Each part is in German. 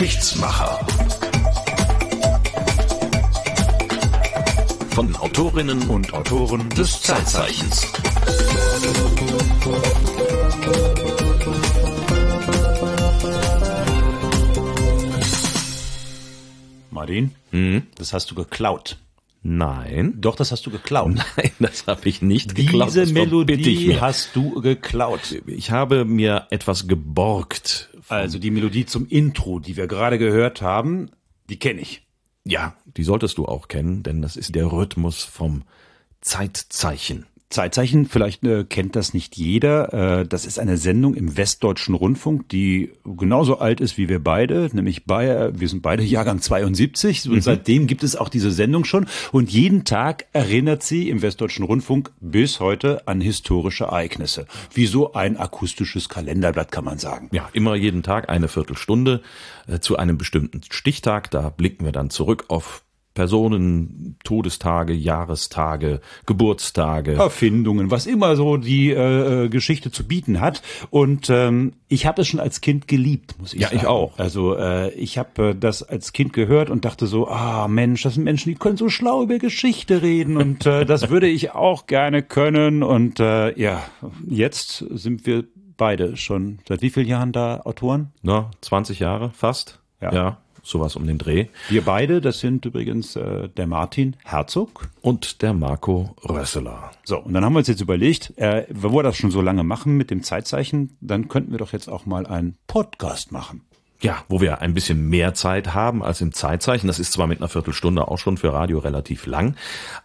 Geschichtsmacher. Von Autorinnen und Autoren des Zeitzeichens. Martin, das hast du geklaut. Nein. Doch, das hast du geklaut. Nein, das habe ich nicht geklaut. Diese verbitte ich Melodie hast du geklaut. Ich habe mir etwas geborgt. Also die Melodie zum Intro, die wir gerade gehört haben, die kenne ich. Ja, die solltest du auch kennen, denn das ist der Rhythmus vom Zeitzeichen. Zeitzeichen, vielleicht äh, kennt das nicht jeder. Äh, das ist eine Sendung im Westdeutschen Rundfunk, die genauso alt ist wie wir beide, nämlich bei, wir sind beide Jahrgang 72 und seitdem gibt es auch diese Sendung schon. Und jeden Tag erinnert sie im Westdeutschen Rundfunk bis heute an historische Ereignisse. Wie so ein akustisches Kalenderblatt kann man sagen. Ja, immer jeden Tag eine Viertelstunde äh, zu einem bestimmten Stichtag. Da blicken wir dann zurück auf Personen, Todestage, Jahrestage, Geburtstage. Erfindungen, was immer so die äh, äh, Geschichte zu bieten hat. Und ähm, ich habe es schon als Kind geliebt, muss ich Ja, sagen. ich auch. Also äh, ich habe äh, das als Kind gehört und dachte so, ah Mensch, das sind Menschen, die können so schlau über Geschichte reden und äh, das würde ich auch gerne können. Und äh, ja, jetzt sind wir beide schon seit wie vielen Jahren da Autoren? Na, 20 Jahre fast. Ja. ja, sowas um den Dreh. Wir beide, das sind übrigens äh, der Martin Herzog Und der Marco Rösseler. So, und dann haben wir uns jetzt überlegt, äh, wo wir das schon so lange machen mit dem Zeitzeichen, dann könnten wir doch jetzt auch mal einen Podcast machen. Ja, wo wir ein bisschen mehr Zeit haben als im Zeitzeichen. Das ist zwar mit einer Viertelstunde auch schon für Radio relativ lang,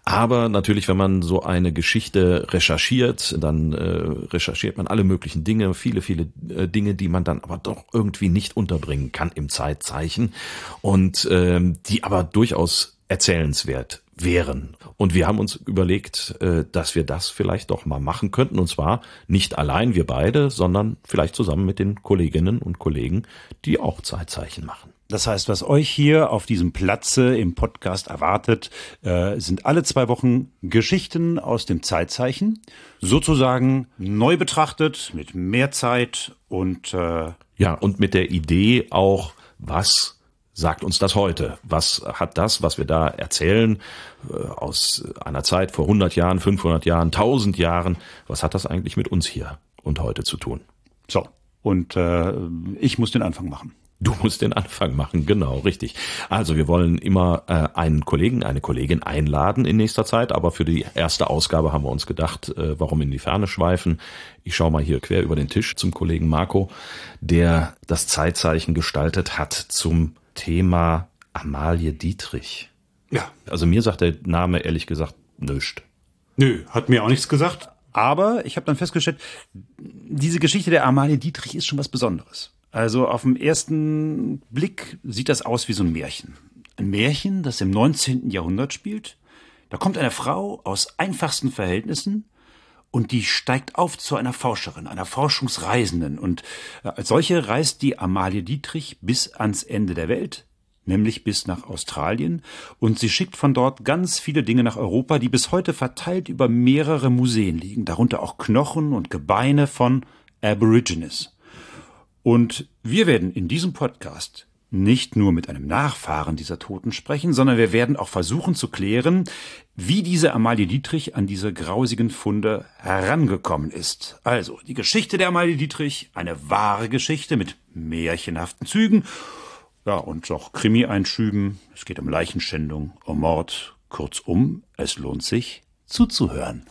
aber natürlich, wenn man so eine Geschichte recherchiert, dann äh, recherchiert man alle möglichen Dinge, viele, viele äh, Dinge, die man dann aber doch irgendwie nicht unterbringen kann im Zeitzeichen und ähm, die aber durchaus erzählenswert wären. Und wir haben uns überlegt, äh, dass wir das vielleicht doch mal machen könnten. Und zwar nicht allein wir beide, sondern vielleicht zusammen mit den Kolleginnen und Kollegen, die auch Zeitzeichen machen. Das heißt, was euch hier auf diesem Platze im Podcast erwartet, äh, sind alle zwei Wochen Geschichten aus dem Zeitzeichen, sozusagen neu betrachtet, mit mehr Zeit und äh, Ja, und mit der Idee auch, was sagt uns das heute? Was hat das, was wir da erzählen, äh, aus einer Zeit vor 100 Jahren, 500 Jahren, 1000 Jahren, was hat das eigentlich mit uns hier und heute zu tun? so. Und äh, ich muss den Anfang machen. Du musst den Anfang machen, genau, richtig. Also wir wollen immer äh, einen Kollegen, eine Kollegin einladen in nächster Zeit, aber für die erste Ausgabe haben wir uns gedacht, äh, warum in die Ferne schweifen. Ich schaue mal hier quer über den Tisch zum Kollegen Marco, der das Zeitzeichen gestaltet hat zum Thema Amalie Dietrich. Ja. Also mir sagt der Name ehrlich gesagt nichts. Nö, hat mir auch nichts gesagt. Aber ich habe dann festgestellt, diese Geschichte der Amalie Dietrich ist schon was Besonderes. Also auf den ersten Blick sieht das aus wie so ein Märchen. Ein Märchen, das im 19. Jahrhundert spielt. Da kommt eine Frau aus einfachsten Verhältnissen und die steigt auf zu einer Forscherin, einer Forschungsreisenden. Und äh, als solche reist die Amalie Dietrich bis ans Ende der Welt, nämlich bis nach Australien. Und sie schickt von dort ganz viele Dinge nach Europa, die bis heute verteilt über mehrere Museen liegen, darunter auch Knochen und Gebeine von Aborigines. Und wir werden in diesem Podcast nicht nur mit einem Nachfahren dieser Toten sprechen, sondern wir werden auch versuchen zu klären, wie diese Amalie Dietrich an diese grausigen Funde herangekommen ist. Also die Geschichte der Amalie Dietrich, eine wahre Geschichte mit märchenhaften Zügen, ja und auch Krimi-Einschüben. Es geht um Leichenschändung, um Mord. Kurzum, es lohnt sich zuzuhören.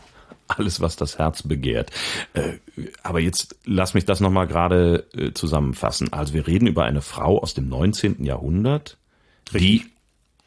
Alles, was das Herz begehrt. Äh, aber jetzt lass mich das nochmal gerade äh, zusammenfassen. Also wir reden über eine Frau aus dem 19. Jahrhundert, die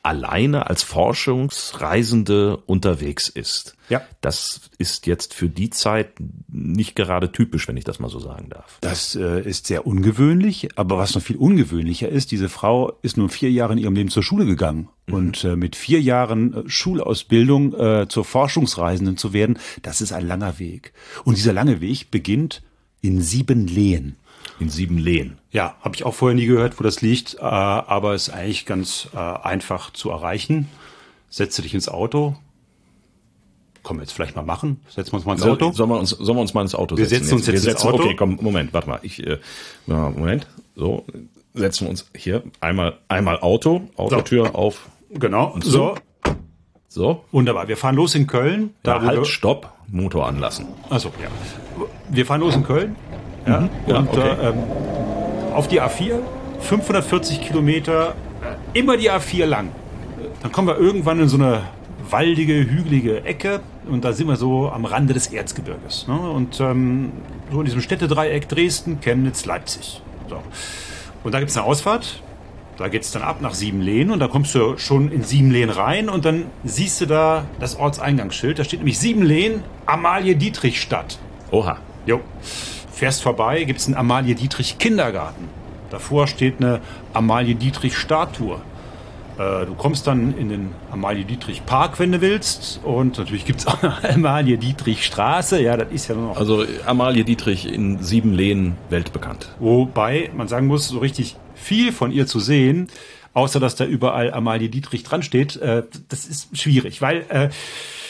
alleine als Forschungsreisende unterwegs ist. Ja. Das ist jetzt für die Zeit nicht gerade typisch, wenn ich das mal so sagen darf. Das äh, ist sehr ungewöhnlich, aber was noch viel ungewöhnlicher ist, diese Frau ist nur vier Jahre in ihrem Leben zur Schule gegangen. Und äh, mit vier Jahren äh, Schulausbildung äh, zur Forschungsreisenden zu werden, das ist ein langer Weg. Und dieser lange Weg beginnt in sieben Lehen. In sieben Lehen. Ja, habe ich auch vorher nie gehört, wo das liegt, äh, aber ist eigentlich ganz äh, einfach zu erreichen. Setze dich ins Auto. Können wir jetzt vielleicht mal machen? Setzen wir uns mal ins Auto. Sollen wir uns, sollen wir uns mal ins Auto Wir setzen? setzen uns jetzt ins Auto. Okay, komm, Moment, warte mal. Ich, äh, ja, Moment. So, setzen wir uns hier einmal, einmal Auto, Autotür auf. Genau. So. So. Wunderbar. Wir fahren los in Köln. Da wo halt, Stopp, Motor anlassen. Also ja. Wir fahren los in Köln. Ja, Mhm. Ja, und okay. äh, ähm, auf die A4, 540 Kilometer, äh, immer die A4 lang. Dann kommen wir irgendwann in so eine waldige, hügelige Ecke und da sind wir so am Rande des Erzgebirges. Ne? Und ähm, so in diesem Städtedreieck Dresden, Chemnitz, Leipzig. So. Und da gibt es eine Ausfahrt. Da geht's dann ab nach Siebenlehen und da kommst du schon in Siebenlehen rein und dann siehst du da das Ortseingangsschild. Da steht nämlich Siebenlehen, Amalie-Dietrich-Stadt. Oha. Jo. Fährst vorbei, gibt's einen Amalie-Dietrich-Kindergarten. Davor steht eine Amalie-Dietrich-Statue. Äh, Du kommst dann in den Amalie-Dietrich-Park, wenn du willst. Und natürlich gibt's auch eine Amalie-Dietrich-Straße. Ja, das ist ja noch Also Amalie Dietrich in sieben Lehen weltbekannt. Wobei man sagen muss, so richtig viel von ihr zu sehen, außer dass da überall Amalie Dietrich dran steht, äh, das ist schwierig, weil äh,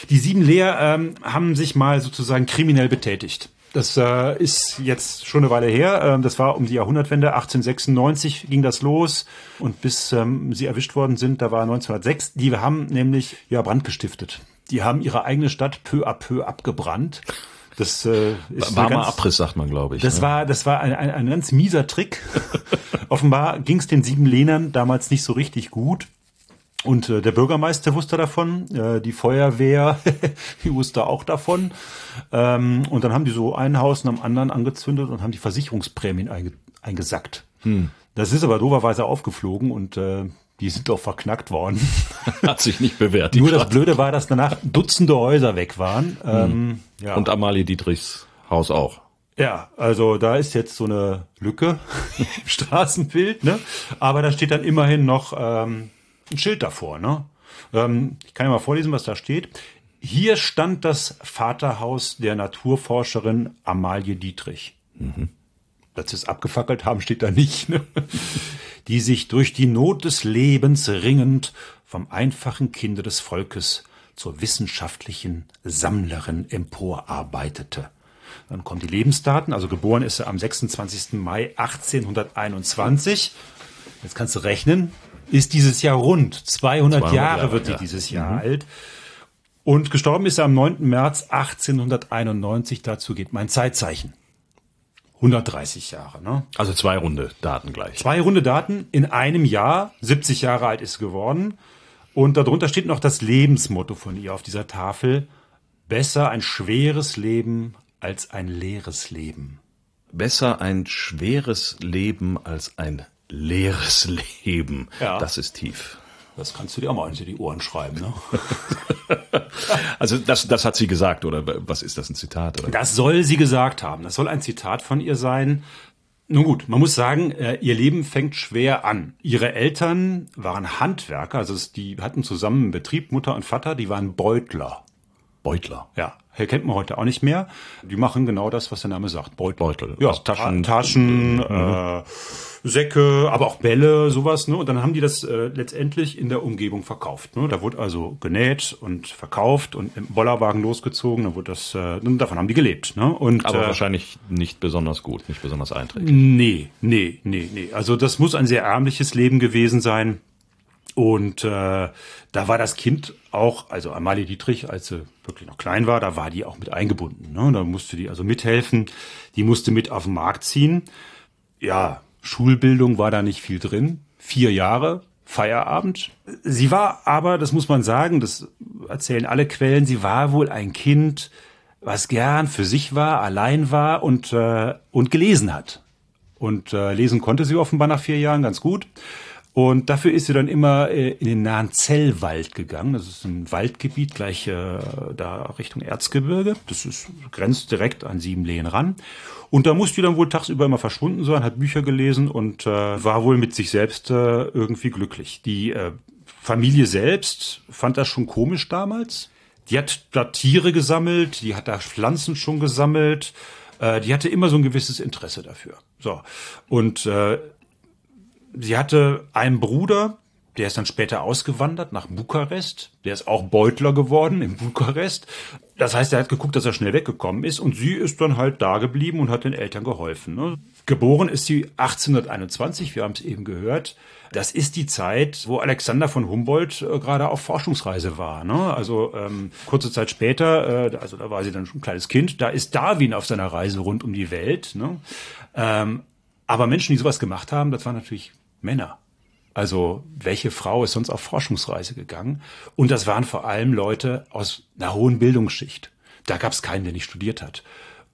die sieben Lehr ähm, haben sich mal sozusagen kriminell betätigt. Das äh, ist jetzt schon eine Weile her. Ähm, das war um die Jahrhundertwende. 1896 ging das los. Und bis ähm, sie erwischt worden sind, da war 1906. Die haben nämlich ja Brand gestiftet. Die haben ihre eigene Stadt peu à peu abgebrannt. Das äh, ist War ganz- Abriss, sagt man, glaube ich. das ne? war, das war ein, ein, ein ganz mieser Trick. Offenbar ging es den sieben Lehnern damals nicht so richtig gut. Und äh, der Bürgermeister wusste davon, äh, die Feuerwehr, die wusste auch davon. Ähm, und dann haben die so ein Haus nach dem anderen angezündet und haben die Versicherungsprämien einge eingesackt. Das ist aber dooferweise aufgeflogen und äh, die sind doch verknackt worden. Hat sich nicht bewährt. Nur das. Blöde war, dass danach Dutzende Häuser weg waren. Ähm, ja. Und Amalie Dietrichs Haus auch. Ja, also da ist jetzt so eine Lücke im Straßenbild, ne? Aber da steht dann immerhin noch ähm, ein Schild davor, ne? Ähm, ich kann ja mal vorlesen, was da steht. Hier stand das Vaterhaus der Naturforscherin Amalie Dietrich. Dass sie es abgefackelt haben, steht da nicht, ne? Die sich durch die Not des Lebens ringend vom einfachen Kinde des Volkes zur wissenschaftlichen Sammlerin emporarbeitete. Dann kommen die Lebensdaten, also geboren ist er am 26. Mai 1821. Jetzt kannst du rechnen, ist dieses Jahr rund. 200, 200 Jahre, Jahre, wird die ja. dieses Jahr alt. Und gestorben ist er am 9. März 1891. Dazu geht mein Zeitzeichen. 130 Jahre, ne? Also zwei runde Daten gleich. Zwei runde Daten in einem Jahr. 70 Jahre alt ist geworden. Und darunter steht noch das Lebensmotto von ihr auf dieser Tafel. Besser ein schweres Leben als ein leeres Leben. Besser ein schweres Leben als ein leeres Leben. Ja. Das ist tief. Das kannst du dir auch mal hinter die Ohren schreiben, ne? Also das, das hat sie gesagt, oder was ist das, ein Zitat? Oder? Das soll sie gesagt haben. Das soll ein Zitat von ihr sein. Nun gut, man muss sagen, äh, ihr Leben fängt schwer an. Ihre Eltern waren Handwerker, also die hatten zusammen einen Betrieb, Mutter und Vater, die waren Beutler. Beutler. Ja, kennt man heute auch nicht mehr. Die machen genau das, was der Name sagt. Beutel. Beutel. Ja, Also Taschen. Taschen, Taschen äh, Säcke, aber auch Bälle, sowas. Ne? Und dann haben die das äh, letztendlich in der Umgebung verkauft. Ne? Da wurde also genäht und verkauft und im Bollerwagen losgezogen. Dann wurde das, äh, davon haben die gelebt. Ne? Und, Aber äh, wahrscheinlich nicht besonders gut, nicht besonders einträglich. Nee, nee, nee, nee. Also das muss ein sehr ärmliches Leben gewesen sein. Und äh, da war das Kind auch, also Amalie Dietrich, als sie wirklich noch klein war, da war die auch mit eingebunden. Ne? Da musste die also mithelfen. Die musste mit auf den Markt ziehen. Ja, Schulbildung war da nicht viel drin. Vier Jahre, Feierabend. Sie war aber, das muss man sagen, das erzählen alle Quellen, sie war wohl ein Kind, was gern für sich war, allein war und, äh, und gelesen hat. Und äh, lesen konnte sie offenbar nach vier Jahren ganz gut. Und dafür ist sie dann immer äh, in den nahen Zellwald gegangen. Das ist ein Waldgebiet gleich äh, da Richtung Erzgebirge. Das ist grenzt direkt an Siebenlehen ran. Und da musste die dann wohl tagsüber immer verschwunden sein, hat Bücher gelesen und äh, war wohl mit sich selbst äh, irgendwie glücklich. Die äh, Familie selbst fand das schon komisch damals. Die hat da Tiere gesammelt, die hat da Pflanzen schon gesammelt. Äh, die hatte immer so ein gewisses Interesse dafür. So. Und äh, sie hatte einen Bruder, der ist dann später ausgewandert nach Bukarest. Der ist auch Beutler geworden in Bukarest. Das heißt, er hat geguckt, dass er schnell weggekommen ist und sie ist dann halt da geblieben und hat den Eltern geholfen. Ne? Geboren ist sie 1821, wir haben es eben gehört. Das ist die Zeit, wo Alexander von Humboldt äh, gerade auf Forschungsreise war. Ne? Also ähm, kurze Zeit später, äh, also da war sie dann schon ein kleines Kind, da ist Darwin auf seiner Reise rund um die Welt. Ne? Ähm, aber Menschen, die sowas gemacht haben, das waren natürlich Männer. Also welche Frau ist sonst auf Forschungsreise gegangen? Und das waren vor allem Leute aus einer hohen Bildungsschicht. Da gab es keinen, der nicht studiert hat.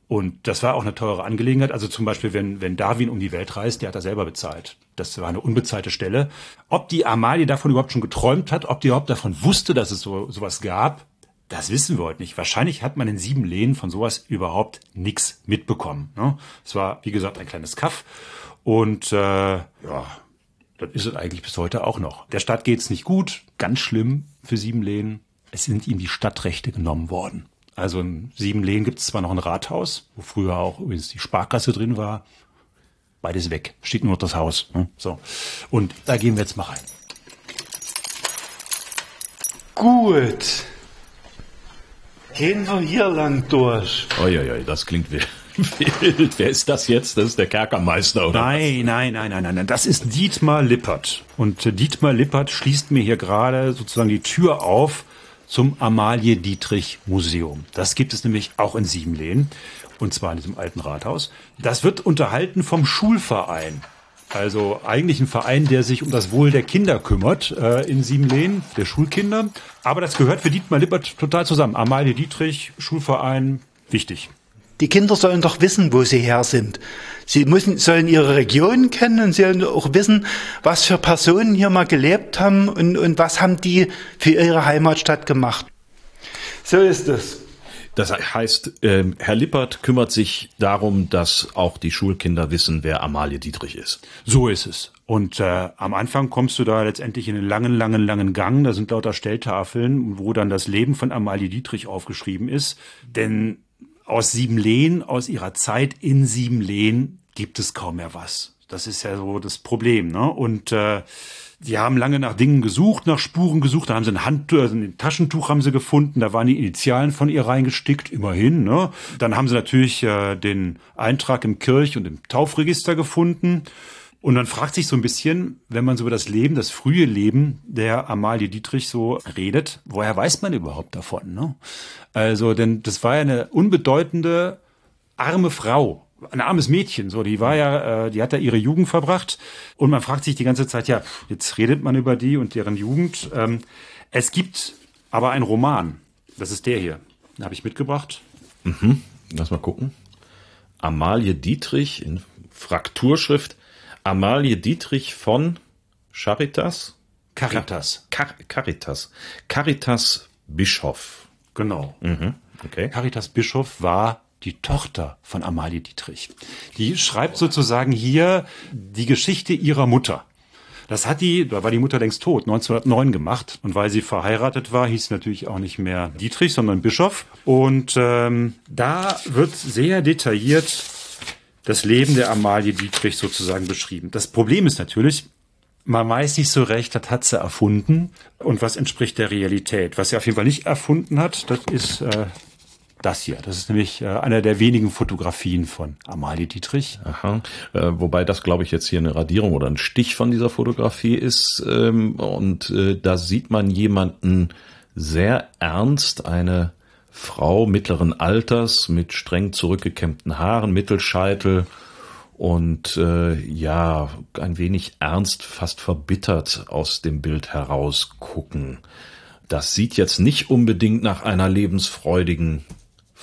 Und das war auch eine teure Angelegenheit. Also zum Beispiel, wenn, wenn Darwin um die Welt reist, der hat er selber bezahlt. Das war eine unbezahlte Stelle. Ob die Amalie davon überhaupt schon geträumt hat, ob die überhaupt davon wusste, dass es so sowas gab, das wissen wir heute nicht. Wahrscheinlich hat man in sieben Lehnen von sowas überhaupt nichts mitbekommen. Ne? Es war, wie gesagt, ein kleines Kaff. Und äh, ja, das ist es eigentlich bis heute auch noch. Der Stadt geht's nicht gut, ganz schlimm für sieben Lehnen. Es sind ihm die Stadtrechte genommen worden. Also in Siebenlehen gibt es zwar noch ein Rathaus, wo früher auch übrigens die Sparkasse drin war. Beides weg. Steht nur noch das Haus. Ne? So. Und da gehen wir jetzt mal rein. Gut. Gehen wir hier lang durch. Uiuiui, das klingt wild. wild. Wer ist das jetzt? Das ist der Kerkermeister, oder? Nein, nein, nein, nein, nein, nein. Das ist Dietmar Lippert. Und äh, Dietmar Lippert schließt mir hier gerade sozusagen die Tür auf zum Amalie Dietrich Museum. Das gibt es nämlich auch in Siebenlehen und zwar in diesem alten Rathaus. Das wird unterhalten vom Schulverein. Also eigentlich ein Verein, der sich um das Wohl der Kinder kümmert äh, in Siebenlehen, der Schulkinder. Aber das gehört für Dietmar Lippert total zusammen. Amalie Dietrich, Schulverein, wichtig. Die Kinder sollen doch wissen, wo sie her sind. Sie müssen, sollen ihre Region kennen und sollen auch wissen, was für Personen hier mal gelebt haben und, und was haben die für ihre Heimatstadt gemacht. So ist es. Das heißt, äh, Herr Lippert kümmert sich darum, dass auch die Schulkinder wissen, wer Amalie Dietrich ist. So ist es. Und äh, am Anfang kommst du da letztendlich in einen langen, langen, langen Gang. Da sind lauter Stelltafeln, wo dann das Leben von Amalie Dietrich aufgeschrieben ist. Denn aus Siebenlehen, aus ihrer Zeit in Siebenlehen gibt es kaum mehr was. Das ist ja so das Problem. Ne? Und äh, die haben lange nach Dingen gesucht, nach Spuren gesucht. Da haben sie ein Handtuch, also ein Taschentuch haben sie gefunden. Da waren die Initialen von ihr reingestickt, immerhin. Ne? Dann haben sie natürlich äh, den Eintrag im Kirch- und im Taufregister gefunden. Und man fragt sich so ein bisschen, wenn man so über das Leben, das frühe Leben der Amalie Dietrich so redet, woher weiß man überhaupt davon? Ne? Also, denn das war ja eine unbedeutende, arme Frau, ein armes Mädchen, so, die war ja, äh, die hat da ihre Jugend verbracht und man fragt sich die ganze Zeit, ja, jetzt redet man über die und deren Jugend. Ähm, es gibt aber einen Roman, das ist der hier, den habe ich mitgebracht. Mhm. Lass mal gucken. Amalie Dietrich in Frakturschrift. Amalie Dietrich von Charitas? Caritas. Car Caritas. Caritas Bischof. Genau. Mhm. Okay. Caritas Bischof war die Tochter von Amalie Dietrich. Die schreibt sozusagen hier die Geschichte ihrer Mutter. Das hat die, da war die Mutter längst tot, 1909 gemacht. Und weil sie verheiratet war, hieß sie natürlich auch nicht mehr Dietrich, sondern Bischof. Und ähm, da wird sehr detailliert das Leben der Amalie Dietrich sozusagen beschrieben. Das Problem ist natürlich, man weiß nicht so recht, das hat sie erfunden und was entspricht der Realität. Was sie auf jeden Fall nicht erfunden hat, das ist äh, das hier. Das ist nämlich äh, einer der wenigen Fotografien von Amalie Dietrich. Aha. Äh, wobei das, glaube ich, jetzt hier eine Radierung oder ein Stich von dieser Fotografie ist. Ähm, und äh, da sieht man jemanden sehr ernst, eine Frau mittleren Alters mit streng zurückgekämmten Haaren, Mittelscheitel und äh, ja, ein wenig ernst, fast verbittert aus dem Bild herausgucken. Das sieht jetzt nicht unbedingt nach einer lebensfreudigen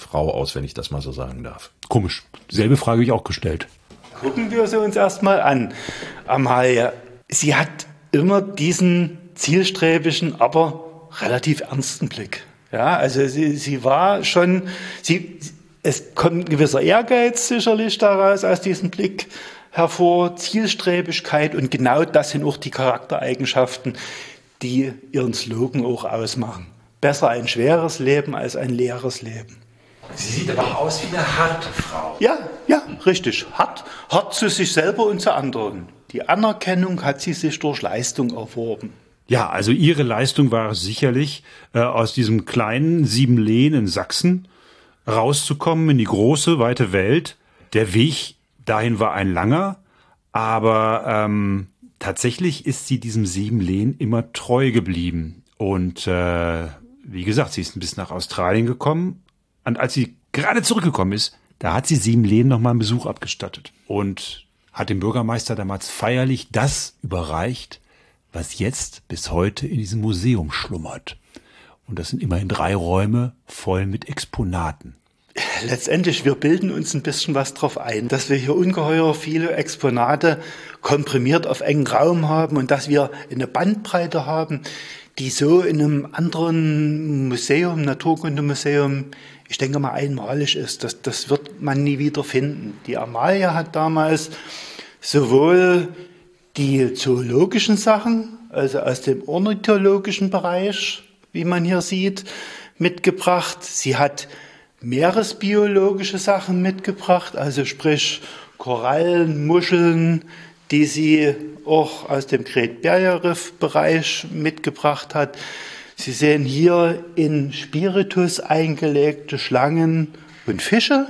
Frau aus, wenn ich das mal so sagen darf. Komisch. Selbe Frage habe ich auch gestellt. Gucken wir sie uns erstmal an. Amalia, sie hat immer diesen zielstrebigen, aber relativ ernsten Blick. Ja, also sie, sie war schon, sie, es kommt ein gewisser Ehrgeiz sicherlich daraus, aus diesem Blick hervor, Zielstrebigkeit und genau das sind auch die Charaktereigenschaften, die ihren Slogan auch ausmachen. Besser ein schweres Leben als ein leeres Leben. Sie sieht aber auch aus wie eine harte Frau. Ja, ja, richtig. Hart, hart zu sich selber und zu anderen. Die Anerkennung hat sie sich durch Leistung erworben. Ja, also ihre Leistung war sicherlich, äh, aus diesem kleinen Siebenlehen in Sachsen rauszukommen in die große, weite Welt. Der Weg dahin war ein langer, aber ähm, tatsächlich ist sie diesem sieben Lehen immer treu geblieben. Und äh, wie gesagt, sie ist bis nach Australien gekommen. Und als sie gerade zurückgekommen ist, da hat sie sieben Lehen nochmal einen Besuch abgestattet und hat dem Bürgermeister damals feierlich das überreicht, was jetzt bis heute in diesem Museum schlummert. Und das sind immerhin drei Räume voll mit Exponaten. Letztendlich, wir bilden uns ein bisschen was drauf ein, dass wir hier ungeheuer viele Exponate komprimiert auf engen Raum haben und dass wir eine Bandbreite haben, die so in einem anderen Museum, Naturkundemuseum, ich denke mal einmalig ist. Das, das wird man nie wieder finden. Die Amalia hat damals sowohl die zoologischen Sachen, also aus dem ornithologischen Bereich, wie man hier sieht, mitgebracht. Sie hat meeresbiologische Sachen mitgebracht, also sprich Korallen, Muscheln, die sie auch aus dem Great Barrier Reef Bereich mitgebracht hat. Sie sehen hier in Spiritus eingelegte Schlangen und Fische.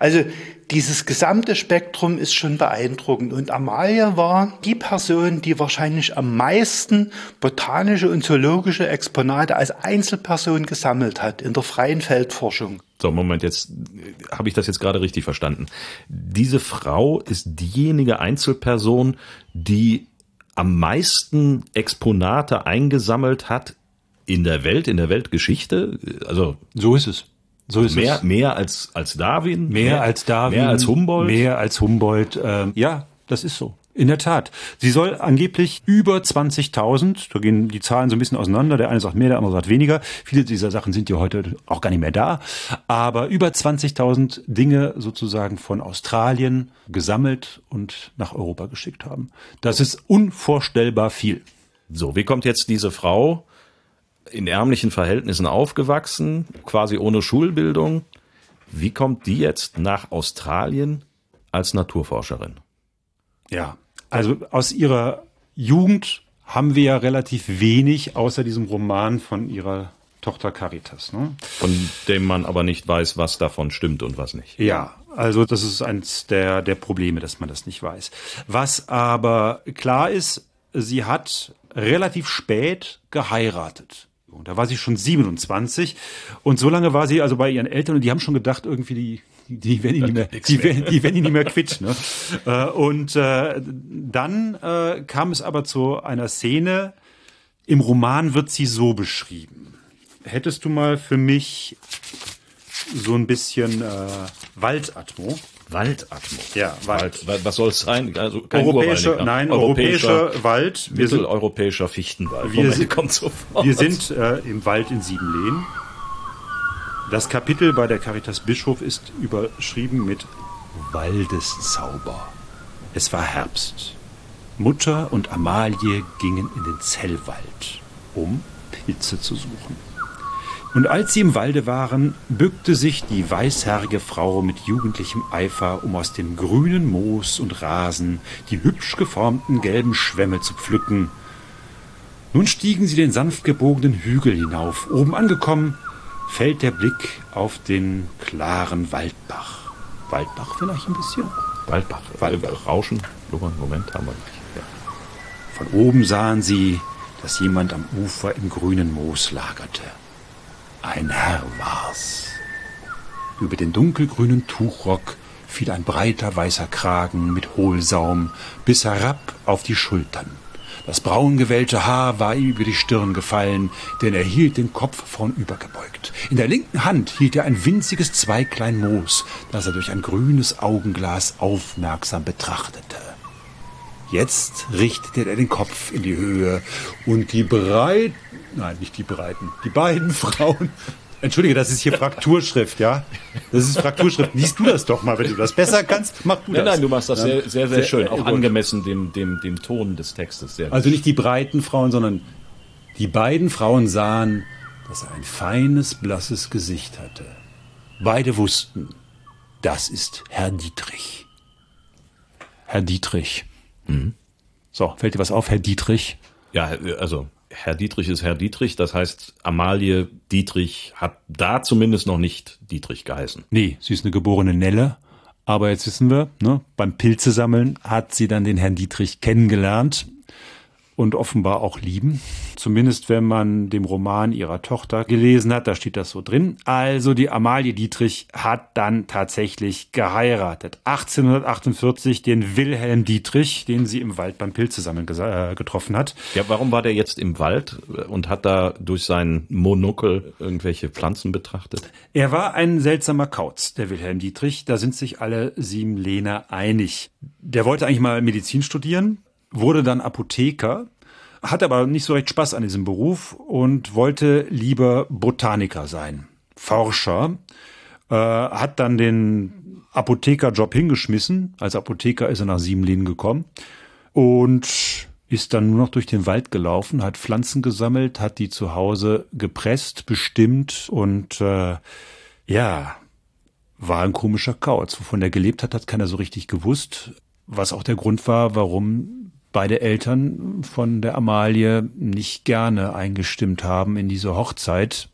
Also dieses gesamte Spektrum ist schon beeindruckend. Und Amalia war die Person, die wahrscheinlich am meisten botanische und zoologische Exponate als Einzelperson gesammelt hat in der freien Feldforschung. So, Moment, jetzt äh, habe ich das jetzt gerade richtig verstanden. Diese Frau ist diejenige Einzelperson, die am meisten Exponate eingesammelt hat in der Welt, in der Weltgeschichte. Also so ist es. So ist mehr, es. mehr als, als Darwin? Mehr, mehr als Darwin. Mehr als Humboldt? Mehr als Humboldt. Ähm, ja, das ist so. In der Tat. Sie soll angeblich über 20.000, da gehen die Zahlen so ein bisschen auseinander, der eine sagt mehr, der andere sagt weniger. Viele dieser Sachen sind ja heute auch gar nicht mehr da. Aber über 20.000 Dinge sozusagen von Australien gesammelt und nach Europa geschickt haben. Das ist unvorstellbar viel. So, wie kommt jetzt diese Frau in ärmlichen Verhältnissen aufgewachsen, quasi ohne Schulbildung. Wie kommt die jetzt nach Australien als Naturforscherin? Ja, also aus ihrer Jugend haben wir ja relativ wenig außer diesem Roman von ihrer Tochter Caritas. Ne? Von dem man aber nicht weiß, was davon stimmt und was nicht. Ja, also das ist eins der, der Probleme, dass man das nicht weiß. Was aber klar ist, sie hat relativ spät geheiratet. Und da war sie schon 27 und so lange war sie also bei ihren Eltern und die haben schon gedacht, irgendwie die die werden ihn nicht mehr, die werden, die werden ihn nicht mehr quitt. Ne? Äh, und äh, dann äh, kam es aber zu einer Szene. Im Roman wird sie so beschrieben. Hättest du mal für mich so ein bisschen äh, Waldatmo? Waldatmo. Ja, Wald. Wald. Was soll es sein? Also kein europäischer, Urwald, nein, europäischer, europäischer Wald. Wir mitteleuropäischer Fichtenwald. Wir, sind, kommt sofort. wir sind äh, im Wald in Siebenlehen. Das Kapitel bei der Caritas Bischof ist überschrieben mit Waldeszauber. Es war Herbst. Mutter und Amalie gingen in den Zellwald, um Pilze zu suchen. Und als sie im Walde waren, bückte sich die weißhaarige Frau mit jugendlichem Eifer, um aus dem grünen Moos und Rasen die hübsch geformten gelben Schwämme zu pflücken. Nun stiegen sie den sanft gebogenen Hügel hinauf. Oben angekommen, fällt der Blick auf den klaren Waldbach. Waldbach vielleicht ein bisschen? Waldbach. Waldbach. Rauschen. Moment, haben wir gleich. Ja. Von oben sahen sie, dass jemand am Ufer im grünen Moos lagerte. Ein Herr war's. Über den dunkelgrünen Tuchrock fiel ein breiter weißer Kragen mit Hohlsaum bis herab auf die Schultern. Das braungewellte Haar war ihm über die Stirn gefallen, denn er hielt den Kopf vornübergebeugt. In der linken Hand hielt er ein winziges Zweiglein Moos, das er durch ein grünes Augenglas aufmerksam betrachtete. Jetzt richtete er den Kopf in die Höhe und die breiten, nein, nicht die breiten, die beiden Frauen. Entschuldige, das ist hier Frakturschrift, ja? Das ist Frakturschrift. Liest du das doch mal, wenn du das besser kannst, mach du nein, das. Nein, du machst das sehr, sehr, sehr, schön. Auch angemessen dem, dem, dem Ton des Textes. Sehr also nicht die breiten Frauen, sondern die beiden Frauen sahen, dass er ein feines, blasses Gesicht hatte. Beide wussten, das ist Herr Dietrich. Herr Dietrich. Mhm. So, fällt dir was auf, Herr Dietrich? Ja, also Herr Dietrich ist Herr Dietrich, das heißt, Amalie Dietrich hat da zumindest noch nicht Dietrich geheißen. Nee, sie ist eine geborene Nelle, Aber jetzt wissen wir, ne, beim Pilzesammeln hat sie dann den Herrn Dietrich kennengelernt und offenbar auch lieben. Zumindest wenn man dem Roman ihrer Tochter gelesen hat, da steht das so drin. Also die Amalie Dietrich hat dann tatsächlich geheiratet. 1848 den Wilhelm Dietrich, den sie im Wald beim Pilzesammeln äh, getroffen hat. Ja, warum war der jetzt im Wald und hat da durch sein Monokel irgendwelche Pflanzen betrachtet? Er war ein seltsamer Kauz, der Wilhelm Dietrich. Da sind sich alle sieben Lehner einig. Der wollte eigentlich mal Medizin studieren, wurde dann Apotheker, hat aber nicht so recht Spaß an diesem Beruf und wollte lieber Botaniker sein, Forscher, äh, hat dann den Apothekerjob hingeschmissen. Als Apotheker ist er nach Siebenlehnen gekommen und ist dann nur noch durch den Wald gelaufen, hat Pflanzen gesammelt, hat die zu Hause gepresst, bestimmt und äh, ja, war ein komischer Kauz. Wovon er gelebt hat, hat keiner so richtig gewusst. Was auch der Grund war, warum beide Eltern von der Amalie nicht gerne eingestimmt haben in diese Hochzeit.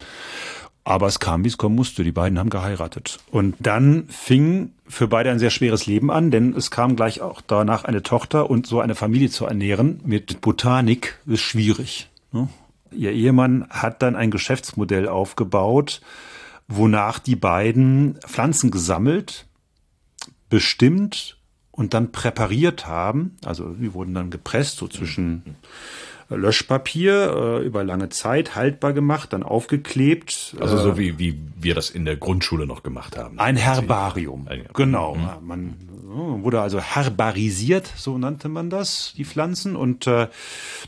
Aber es kam, wie es kommen musste. Die beiden haben geheiratet. Und dann fing für beide ein sehr schweres Leben an, denn es kam gleich auch danach eine Tochter und so eine Familie zu ernähren mit Botanik ist schwierig. Ne? Ihr Ehemann hat dann ein Geschäftsmodell aufgebaut, wonach die beiden Pflanzen gesammelt, bestimmt und dann präpariert haben. Also die wurden dann gepresst, so zwischen Löschpapier äh, über lange Zeit haltbar gemacht, dann aufgeklebt. Also so wie, wie wir das in der Grundschule noch gemacht haben. Ein Herbarium. Genau. Mhm. Man wurde also herbarisiert, so nannte man das, die Pflanzen. Und äh,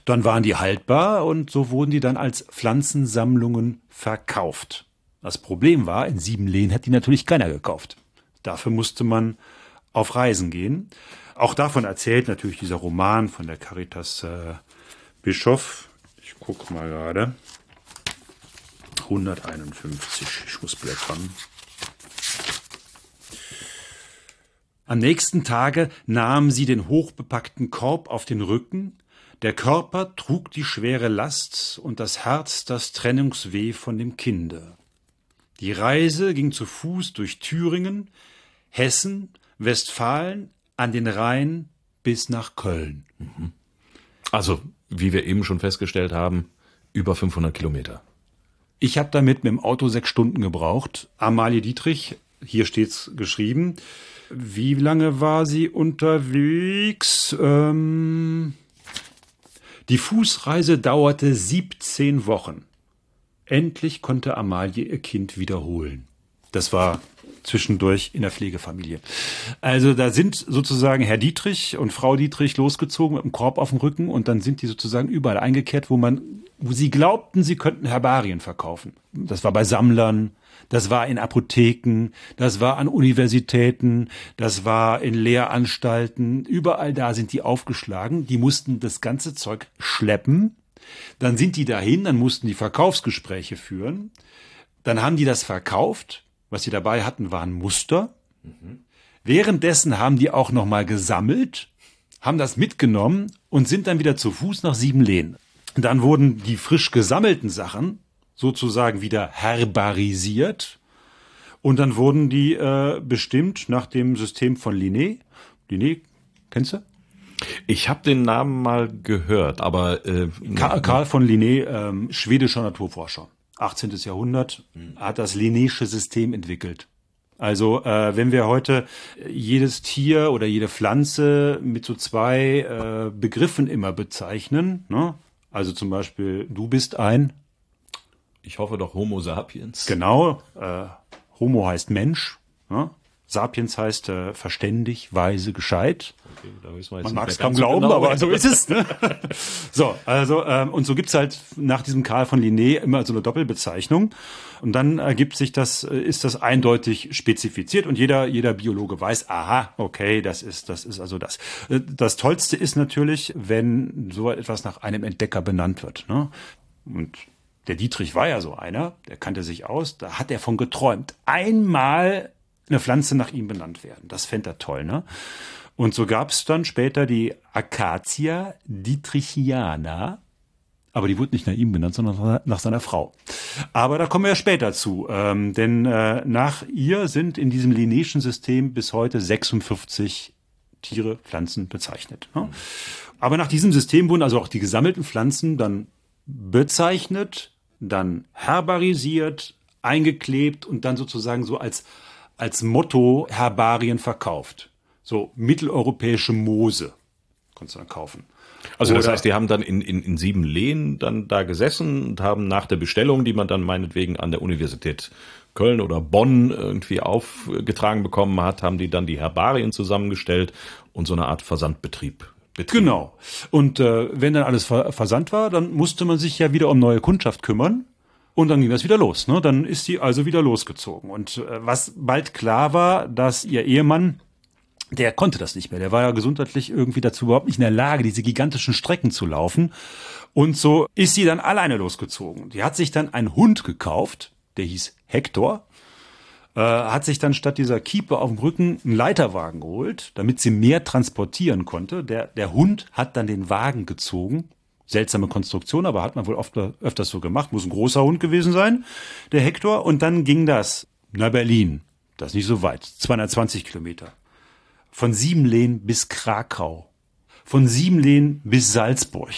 dann waren die haltbar und so wurden die dann als Pflanzensammlungen verkauft. Das Problem war, in Siebenlehen hat die natürlich keiner gekauft. Dafür musste man auf Reisen gehen. Auch davon erzählt natürlich dieser Roman von der Caritas äh, Bischof. Ich gucke mal gerade. 151, ich muss blättern. Am nächsten Tage nahm sie den hochbepackten Korb auf den Rücken, der Körper trug die schwere Last und das Herz das Trennungsweh von dem Kinde. Die Reise ging zu Fuß durch Thüringen, Hessen, Westfalen an den Rhein bis nach Köln. Mhm. Also, wie wir eben schon festgestellt haben, über 500 Kilometer. Ich habe damit mit dem Auto sechs Stunden gebraucht. Amalie Dietrich, hier steht's geschrieben. Wie lange war sie unterwegs? Ähm, die Fußreise dauerte 17 Wochen. Endlich konnte Amalie ihr Kind wiederholen. Das war zwischendurch in der Pflegefamilie. Also da sind sozusagen Herr Dietrich und Frau Dietrich losgezogen mit dem Korb auf dem Rücken und dann sind die sozusagen überall eingekehrt, wo man, wo sie glaubten, sie könnten Herbarien verkaufen. Das war bei Sammlern, das war in Apotheken, das war an Universitäten, das war in Lehranstalten, überall da sind die aufgeschlagen, die mussten das ganze Zeug schleppen, dann sind die dahin, dann mussten die Verkaufsgespräche führen, dann haben die das verkauft, was sie dabei hatten, waren Muster. Mhm. Währenddessen haben die auch nochmal gesammelt, haben das mitgenommen und sind dann wieder zu Fuß nach Siebenlehn. Dann wurden die frisch gesammelten Sachen sozusagen wieder herbarisiert und dann wurden die äh, bestimmt nach dem System von Linné. Linné, kennst du? Ich habe den Namen mal gehört, aber äh, Karl von Linné, ähm, schwedischer Naturforscher. 18. Jahrhundert, hat das Linnéische System entwickelt. Also äh, wenn wir heute jedes Tier oder jede Pflanze mit so zwei äh, Begriffen immer bezeichnen, ne? also zum Beispiel du bist ein, ich hoffe doch Homo sapiens. Genau, äh, Homo heißt Mensch, ne? Sapiens heißt äh, verständig, weise, gescheit. Okay, Man mag es kaum glauben, genau, aber so ist es. Ne? so, also ähm, und so gibt's halt nach diesem Karl von Linné immer so eine Doppelbezeichnung. Und dann ergibt sich das, äh, ist das eindeutig spezifiziert und jeder, jeder Biologe weiß, aha, okay, das ist, das ist also das. Äh, das Tollste ist natürlich, wenn so etwas nach einem Entdecker benannt wird. Ne? Und der Dietrich war ja so einer, der kannte sich aus, da hat er von geträumt. Einmal eine Pflanze nach ihm benannt werden. Das fände er toll, ne? Und so gab es dann später die Acacia dietrichiana, Aber die wurde nicht nach ihm benannt, sondern nach seiner Frau. Aber da kommen wir ja später zu. Ähm, denn äh, nach ihr sind in diesem Linnéischen System bis heute 46 Tiere, Pflanzen bezeichnet. Ne? Aber nach diesem System wurden also auch die gesammelten Pflanzen dann bezeichnet, dann herbarisiert, eingeklebt und dann sozusagen so als, als Motto Herbarien verkauft. So mitteleuropäische Moose konntest du dann kaufen. Also das Oder- heißt, die haben dann in, in, in sieben Lehen dann da gesessen und haben nach der Bestellung, die man dann meinetwegen an der Universität Köln oder Bonn irgendwie aufgetragen bekommen hat, haben die dann die Herbarien zusammengestellt und so eine Art Versandbetrieb. betrieben. Genau. Und äh, wenn dann alles ver versandt war, dann musste man sich ja wieder um neue Kundschaft kümmern. Und dann ging das wieder los. Ne? Dann ist sie also wieder losgezogen. Und äh, was bald klar war, dass ihr Ehemann, der konnte das nicht mehr. Der war ja gesundheitlich irgendwie dazu überhaupt nicht in der Lage, diese gigantischen Strecken zu laufen. Und so ist sie dann alleine losgezogen. Die hat sich dann einen Hund gekauft, der hieß Hector äh, hat sich dann statt dieser Kiepe auf dem Rücken einen Leiterwagen geholt, damit sie mehr transportieren konnte. Der, der Hund hat dann den Wagen gezogen. Seltsame Konstruktion, aber hat man wohl oft, öfters so gemacht. Muss ein großer Hund gewesen sein, der Hector. Und dann ging das nach Berlin. Das ist nicht so weit. 220 Kilometer. Von Siebenlehn bis Krakau. Von Siebenlehn bis Salzburg.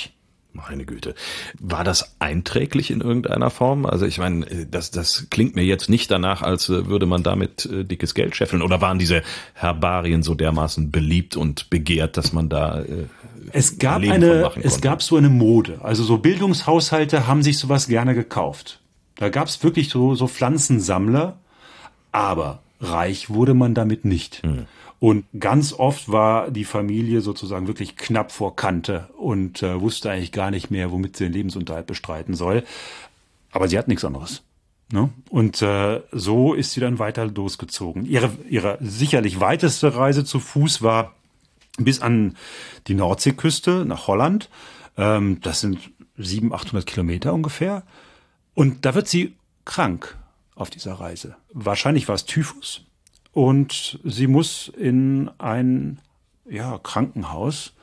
Meine Güte. War das einträglich in irgendeiner Form? Also ich meine, äh, das, das klingt mir jetzt nicht danach, als äh, würde man damit äh, dickes Geld scheffeln. Oder waren diese Herbarien so dermaßen beliebt und begehrt, dass man da äh, Es gab Leben eine, es gab so eine Mode. Also so Bildungshaushalte haben sich sowas gerne gekauft. Da gab es wirklich so, so Pflanzensammler, aber reich wurde man damit nicht. Hm. Und ganz oft war die Familie sozusagen wirklich knapp vor Kante und äh, wusste eigentlich gar nicht mehr, womit sie den Lebensunterhalt bestreiten soll. Aber sie hat nichts anderes. Ne? Und äh, so ist sie dann weiter losgezogen. Ihre, ihre sicherlich weiteste Reise zu Fuß war bis an die Nordseeküste nach Holland. Ähm, das sind 700, 800 Kilometer ungefähr. Und da wird sie krank auf dieser Reise. Wahrscheinlich war es Typhus. Und sie muss in ein ja, Krankenhaus,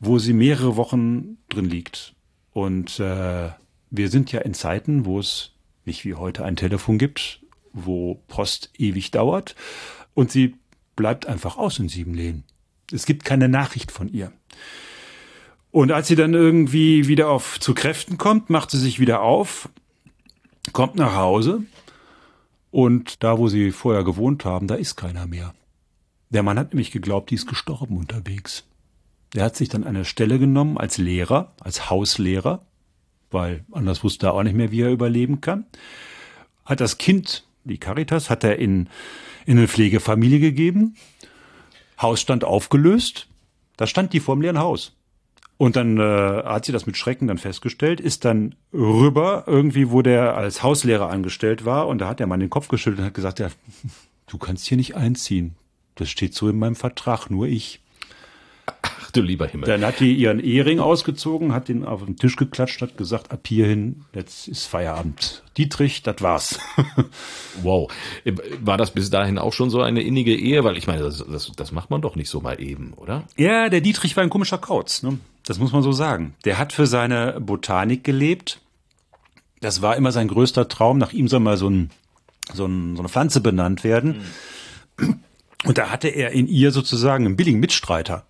wo sie mehrere Wochen drin liegt. Und äh, wir sind ja in Zeiten, wo es nicht wie heute ein Telefon gibt, wo Post ewig dauert. Und sie bleibt einfach aus in Siebenlehen. Es gibt keine Nachricht von ihr. Und als sie dann irgendwie wieder auf zu Kräften kommt, macht sie sich wieder auf, kommt nach Hause und da, wo sie vorher gewohnt haben, da ist keiner mehr. Der Mann hat nämlich geglaubt, die ist gestorben unterwegs. Der hat sich dann eine Stelle genommen als Lehrer, als Hauslehrer, weil anders wusste er auch nicht mehr, wie er überleben kann. Hat das Kind, die Caritas, hat er in, in eine Pflegefamilie gegeben. Hausstand aufgelöst. Da stand die vorm leeren Haus. Und dann äh, hat sie das mit Schrecken dann festgestellt, ist dann rüber irgendwie, wo der als Hauslehrer angestellt war. Und da hat der Mann den Kopf geschüttelt und hat gesagt, ja, du kannst hier nicht einziehen. Das steht so in meinem Vertrag, nur ich. Ach du lieber Himmel. Dann hat die ihren Ehering ausgezogen, hat den auf den Tisch geklatscht, hat gesagt, ab hierhin, jetzt ist Feierabend. Dietrich, das war's. Wow. War das bis dahin auch schon so eine innige Ehe? Weil ich meine, das, das, das macht man doch nicht so mal eben, oder? Ja, der Dietrich war ein komischer Kauz, ne? Das muss man so sagen. Der hat für seine Botanik gelebt. Das war immer sein größter Traum. Nach ihm soll mal so, ein, so, ein, so eine Pflanze benannt werden. Und da hatte er in ihr sozusagen einen billigen Mitstreiter.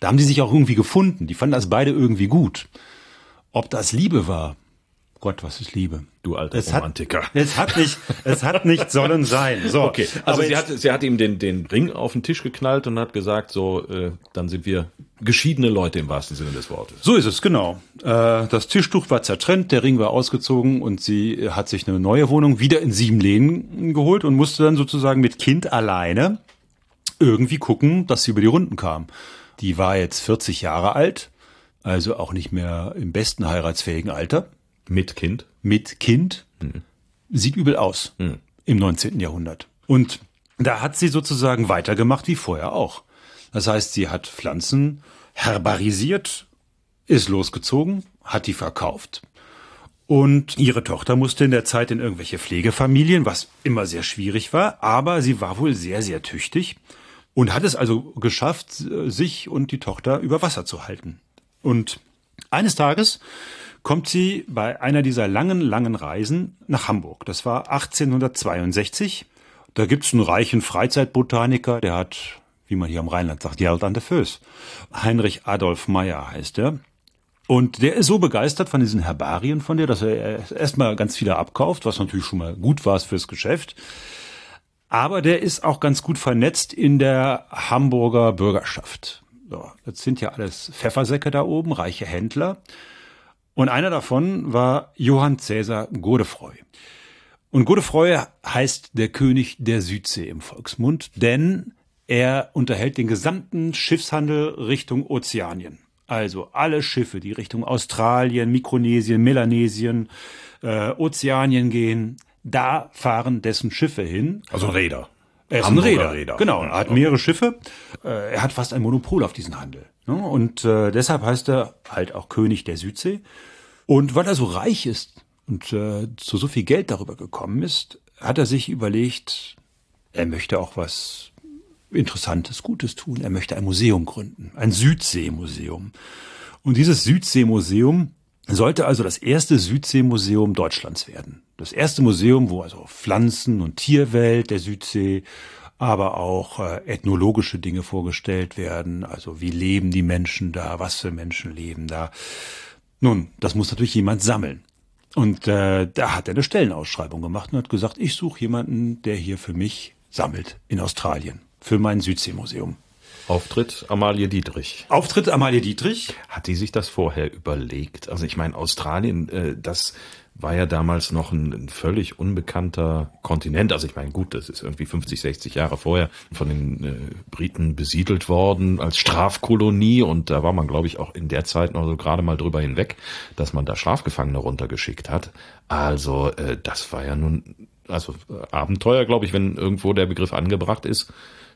Da haben die sich auch irgendwie gefunden. Die fanden das beide irgendwie gut. Ob das Liebe war? Gott, was ist Liebe? Du alter Es hat, Romantiker. es hat nicht, es hat nicht sollen sein. So, Okay, also aber sie jetzt- hat, sie hat ihm den, den Ring auf den Tisch geknallt und hat gesagt, so, äh, dann sind wir geschiedene Leute im wahrsten Sinne des Wortes. So ist es, genau. Äh, das Tischtuch war zertrennt, der Ring war ausgezogen und sie hat sich eine neue Wohnung wieder in Siebenlehnen geholt und musste dann sozusagen mit Kind alleine irgendwie gucken, dass sie über die Runden kam. Die war jetzt 40 Jahre alt, also auch nicht mehr im besten heiratsfähigen Alter, Mit Kind. mit Kind. Sieht übel aus im 19. Jahrhundert. Und da hat sie sozusagen weitergemacht wie vorher auch. Das heißt, sie hat Pflanzen herbarisiert, ist losgezogen, hat die verkauft. Und ihre Tochter musste in der Zeit in irgendwelche Pflegefamilien, was immer sehr schwierig war, aber sie war wohl sehr, sehr tüchtig und hat es also geschafft, sich und die Tochter über Wasser zu halten. Und eines Tages kommt sie bei einer dieser langen, langen Reisen nach Hamburg. Das war 1862. Da gibt's einen reichen Freizeitbotaniker, der hat, wie man hier am Rheinland sagt, Geld an der Föß. Heinrich Adolf Meyer heißt er. Und der ist so begeistert von diesen Herbarien von dir, dass er erstmal ganz viele abkauft, was natürlich schon mal gut war fürs Geschäft. Aber der ist auch ganz gut vernetzt in der Hamburger Bürgerschaft. So, das sind ja alles Pfeffersäcke da oben, reiche Händler. Und einer davon war Johann Cäsar Godefroy. Und Godefroy heißt der König der Südsee im Volksmund, denn er unterhält den gesamten Schiffshandel Richtung Ozeanien. Also alle Schiffe, die Richtung Australien, Mikronesien, Melanesien, äh, Ozeanien gehen, da fahren dessen Schiffe hin. Also Räder. Er ist ein Räder. Räder. Genau, er hat mehrere Schiffe. Äh, er hat fast ein Monopol auf diesen Handel. Ne? Und äh, deshalb heißt er halt auch König der Südsee. Und weil er so reich ist und äh, zu so viel Geld darüber gekommen ist, hat er sich überlegt, er möchte auch was Interessantes, Gutes tun. Er möchte ein Museum gründen, ein Südseemuseum. Und dieses Südseemuseum sollte also das erste Südseemuseum Deutschlands werden. Das erste Museum, wo also Pflanzen- und Tierwelt der Südsee, aber auch äh, ethnologische Dinge vorgestellt werden. Also wie leben die Menschen da, was für Menschen leben da. Nun, das muss natürlich jemand sammeln. Und äh, da hat er eine Stellenausschreibung gemacht und hat gesagt, ich suche jemanden, der hier für mich sammelt in Australien, für mein Südseemuseum. Auftritt Amalie Dietrich. Auftritt Amalie Dietrich. Hat die sich das vorher überlegt? Also ich meine, Australien, äh, das war ja damals noch ein, ein, völlig unbekannter Kontinent. Also ich meine, gut, das ist irgendwie 50, 60 Jahre vorher von den äh, Briten besiedelt worden als Strafkolonie und da war man, glaube ich, auch in der Zeit noch so gerade mal drüber hinweg, dass man da Strafgefangene runtergeschickt hat. Also äh, das war ja nun, also äh, Abenteuer, glaube ich, wenn irgendwo der Begriff angebracht ist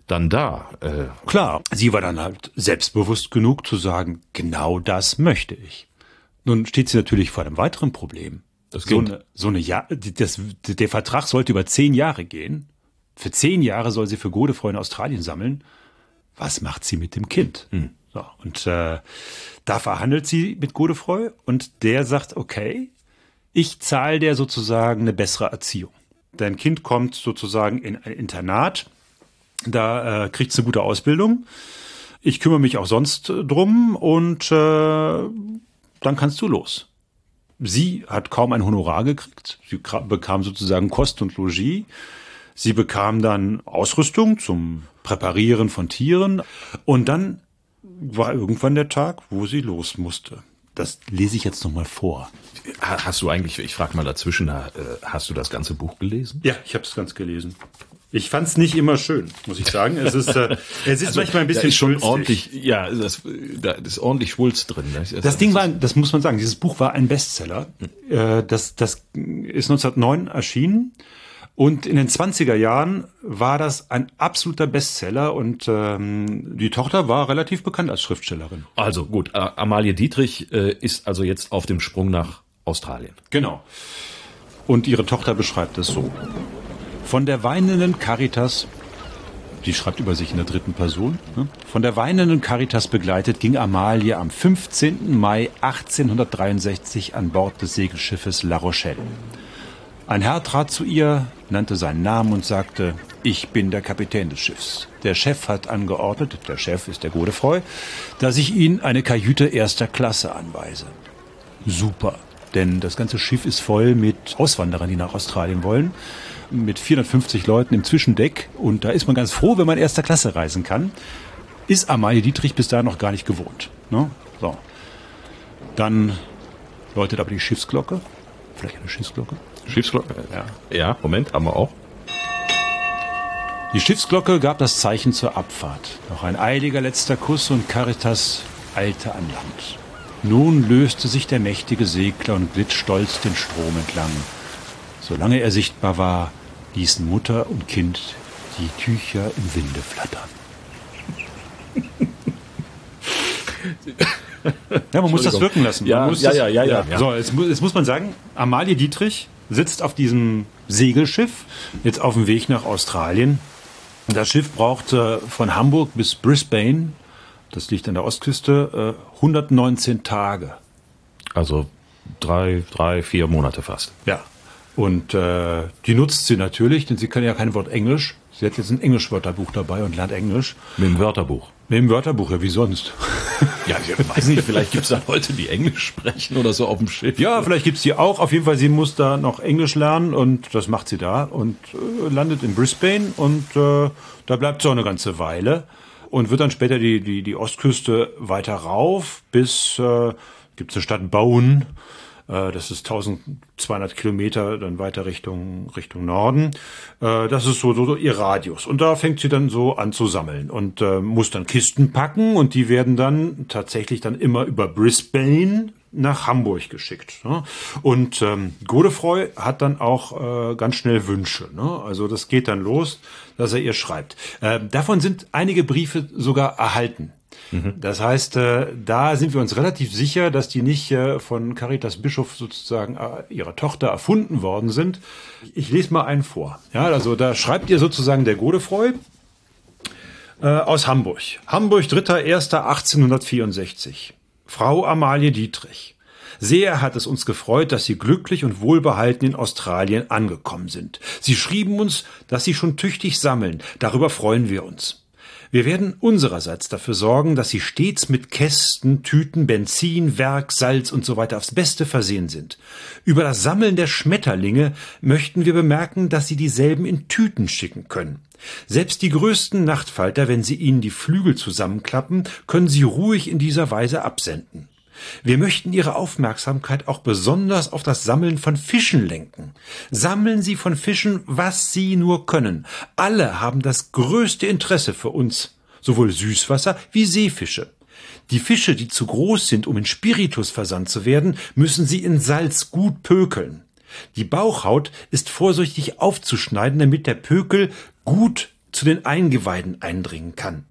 dann da. Äh. Klar, sie war dann halt selbstbewusst genug zu sagen, genau das möchte ich. Nun steht sie natürlich vor einem weiteren Problem. Das so eine, so eine ja das, der Vertrag sollte über zehn Jahre gehen. Für zehn Jahre soll sie für Godefroy in Australien sammeln. Was macht sie mit dem Kind? Hm. So, und äh, da verhandelt sie mit Godefroy und der sagt, okay, ich zahle der sozusagen eine bessere Erziehung. Dein Kind kommt sozusagen in ein Internat, da äh, kriegt es eine gute Ausbildung. Ich kümmere mich auch sonst drum und äh, dann kannst du los. Sie hat kaum ein Honorar gekriegt. Sie bekam sozusagen Kost und Logis. Sie bekam dann Ausrüstung zum Präparieren von Tieren. Und dann war irgendwann der Tag, wo sie los musste. Das lese ich jetzt nochmal vor. Hast du eigentlich, ich frage mal dazwischen, äh, hast du das ganze Buch gelesen? Ja, ich habe es ganz gelesen. Ich fand es nicht immer schön, muss ich sagen. Es ist, äh, es ist also, manchmal ein bisschen schon ordentlich, ja, das, da ist ordentlich Schwulz drin. Ne? Das, das Ding war, das muss man sagen, dieses Buch war ein Bestseller. Hm. Das, das ist 1909 erschienen. Und in den 20er Jahren war das ein absoluter Bestseller und ähm, die Tochter war relativ bekannt als Schriftstellerin. Also gut, äh, Amalie Dietrich äh, ist also jetzt auf dem Sprung nach Australien. Genau. Und ihre Tochter beschreibt es so. Von der weinenden Caritas, die schreibt über sich in der dritten Person, ne? von der weinenden Caritas begleitet ging Amalie am 15. Mai 1863 an Bord des Segelschiffes La Rochelle. Ein Herr trat zu ihr, nannte seinen Namen und sagte, ich bin der Kapitän des Schiffs. Der Chef hat angeordnet, der Chef ist der Godefroy, dass ich Ihnen eine Kajüte erster Klasse anweise. Super, denn das ganze Schiff ist voll mit Auswanderern, die nach Australien wollen mit 450 Leuten im Zwischendeck und da ist man ganz froh, wenn man erster Klasse reisen kann. Ist Amalie Dietrich bis dahin noch gar nicht gewohnt. Ne? So. Dann läutet aber die Schiffsglocke. Vielleicht eine Schiffsglocke? Schiffsglocke? Ja. Ja, Moment, haben wir auch. Die Schiffsglocke gab das Zeichen zur Abfahrt. Noch ein eiliger letzter Kuss und Caritas eilte an Land. Nun löste sich der mächtige Segler und glitt stolz den Strom entlang. Solange er sichtbar war, ließen Mutter und Kind die Tücher im Winde flattern. ja, man muss das wirken lassen. Ja, ja, ja, ja, ja, ja, So, jetzt, jetzt muss man sagen, Amalie Dietrich sitzt auf diesem Segelschiff, jetzt auf dem Weg nach Australien. Das Schiff brauchte von Hamburg bis Brisbane, das liegt an der Ostküste, 119 äh, Tage. Also drei, drei, vier Monate fast. Ja. Und äh, die nutzt sie natürlich, denn sie kann ja kein Wort Englisch. Sie hat jetzt ein Englischwörterbuch dabei und lernt Englisch. Mit dem Wörterbuch. Mit dem Wörterbuch, ja, wie sonst. Ja, ich weiß nicht, vielleicht gibt es da Leute, die Englisch sprechen oder so auf dem Schiff. Ja, vielleicht gibt's die auch. Auf jeden Fall, sie muss da noch Englisch lernen und das macht sie da und äh, landet in Brisbane und äh, da bleibt sie auch eine ganze Weile und wird dann später die, die, die Ostküste weiter rauf bis, äh, gibt's eine Stadt Bowen, das ist 1200 Kilometer dann weiter Richtung, Richtung Norden. Äh, das ist so, so, so ihr Radius. Und da fängt sie dann so an zu sammeln und äh, muss dann Kisten packen und die werden dann tatsächlich dann immer über Brisbane nach Hamburg geschickt. Ne? Und ähm, Godefroy hat dann auch äh, ganz schnell Wünsche. Ne? Also das geht dann los, dass er ihr schreibt. Äh, davon sind einige Briefe sogar erhalten. Das heißt, äh, da sind wir uns relativ sicher, dass die nicht äh, von Caritas Bischof sozusagen äh, ihrer Tochter erfunden worden sind. Ich lese mal einen vor. Ja, also da schreibt ihr sozusagen der Godefroy äh, aus Hamburg. Hamburg, 3.1.1864. Frau Amalie Dietrich. Sehr hat es uns gefreut, dass Sie glücklich und wohlbehalten in Australien angekommen sind. Sie schrieben uns, dass Sie schon tüchtig sammeln. Darüber freuen wir uns. Wir werden unsererseits dafür sorgen, dass Sie stets mit Kästen, Tüten, Benzin, Werk, Salz und so weiter aufs Beste versehen sind. Über das Sammeln der Schmetterlinge möchten wir bemerken, dass Sie dieselben in Tüten schicken können. Selbst die größten Nachtfalter, wenn Sie ihnen die Flügel zusammenklappen, können Sie ruhig in dieser Weise absenden. Wir möchten Ihre Aufmerksamkeit auch besonders auf das Sammeln von Fischen lenken. Sammeln Sie von Fischen, was Sie nur können. Alle haben das größte Interesse für uns, sowohl Süßwasser wie Seefische. Die Fische, die zu groß sind, um in Spiritus versandt zu werden, müssen Sie in Salz gut pökeln. Die Bauchhaut ist vorsichtig aufzuschneiden, damit der Pökel gut zu den Eingeweiden eindringen kann.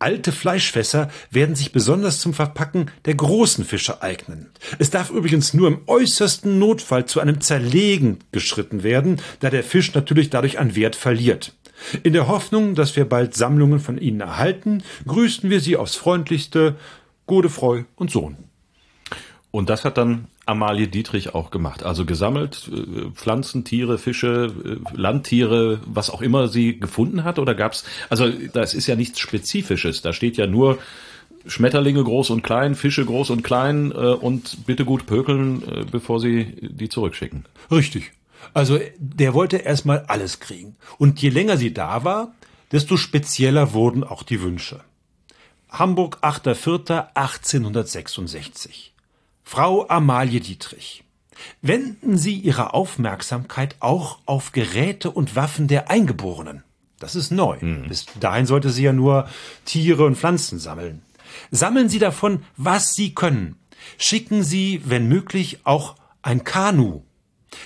Alte Fleischfässer werden sich besonders zum Verpacken der großen Fische eignen. Es darf übrigens nur im äußersten Notfall zu einem Zerlegen geschritten werden, da der Fisch natürlich dadurch an Wert verliert. In der Hoffnung, dass wir bald Sammlungen von Ihnen erhalten, grüßen wir Sie aufs freundlichste, Godefroy und Sohn. Und das hat dann Amalie Dietrich auch gemacht. Also gesammelt äh, Pflanzen, Tiere, Fische, äh, Landtiere, was auch immer sie gefunden hat? Oder gab's? Also das ist ja nichts Spezifisches. Da steht ja nur Schmetterlinge groß und klein, Fische groß und klein äh, und bitte gut pökeln, äh, bevor sie die zurückschicken. Richtig. Also der wollte erstmal alles kriegen. Und je länger sie da war, desto spezieller wurden auch die Wünsche. Hamburg, 8.4.1866. Frau Amalie Dietrich. Wenden Sie Ihre Aufmerksamkeit auch auf Geräte und Waffen der Eingeborenen. Das ist neu. Bis dahin sollte sie ja nur Tiere und Pflanzen sammeln. Sammeln Sie davon, was Sie können. Schicken Sie, wenn möglich, auch ein Kanu.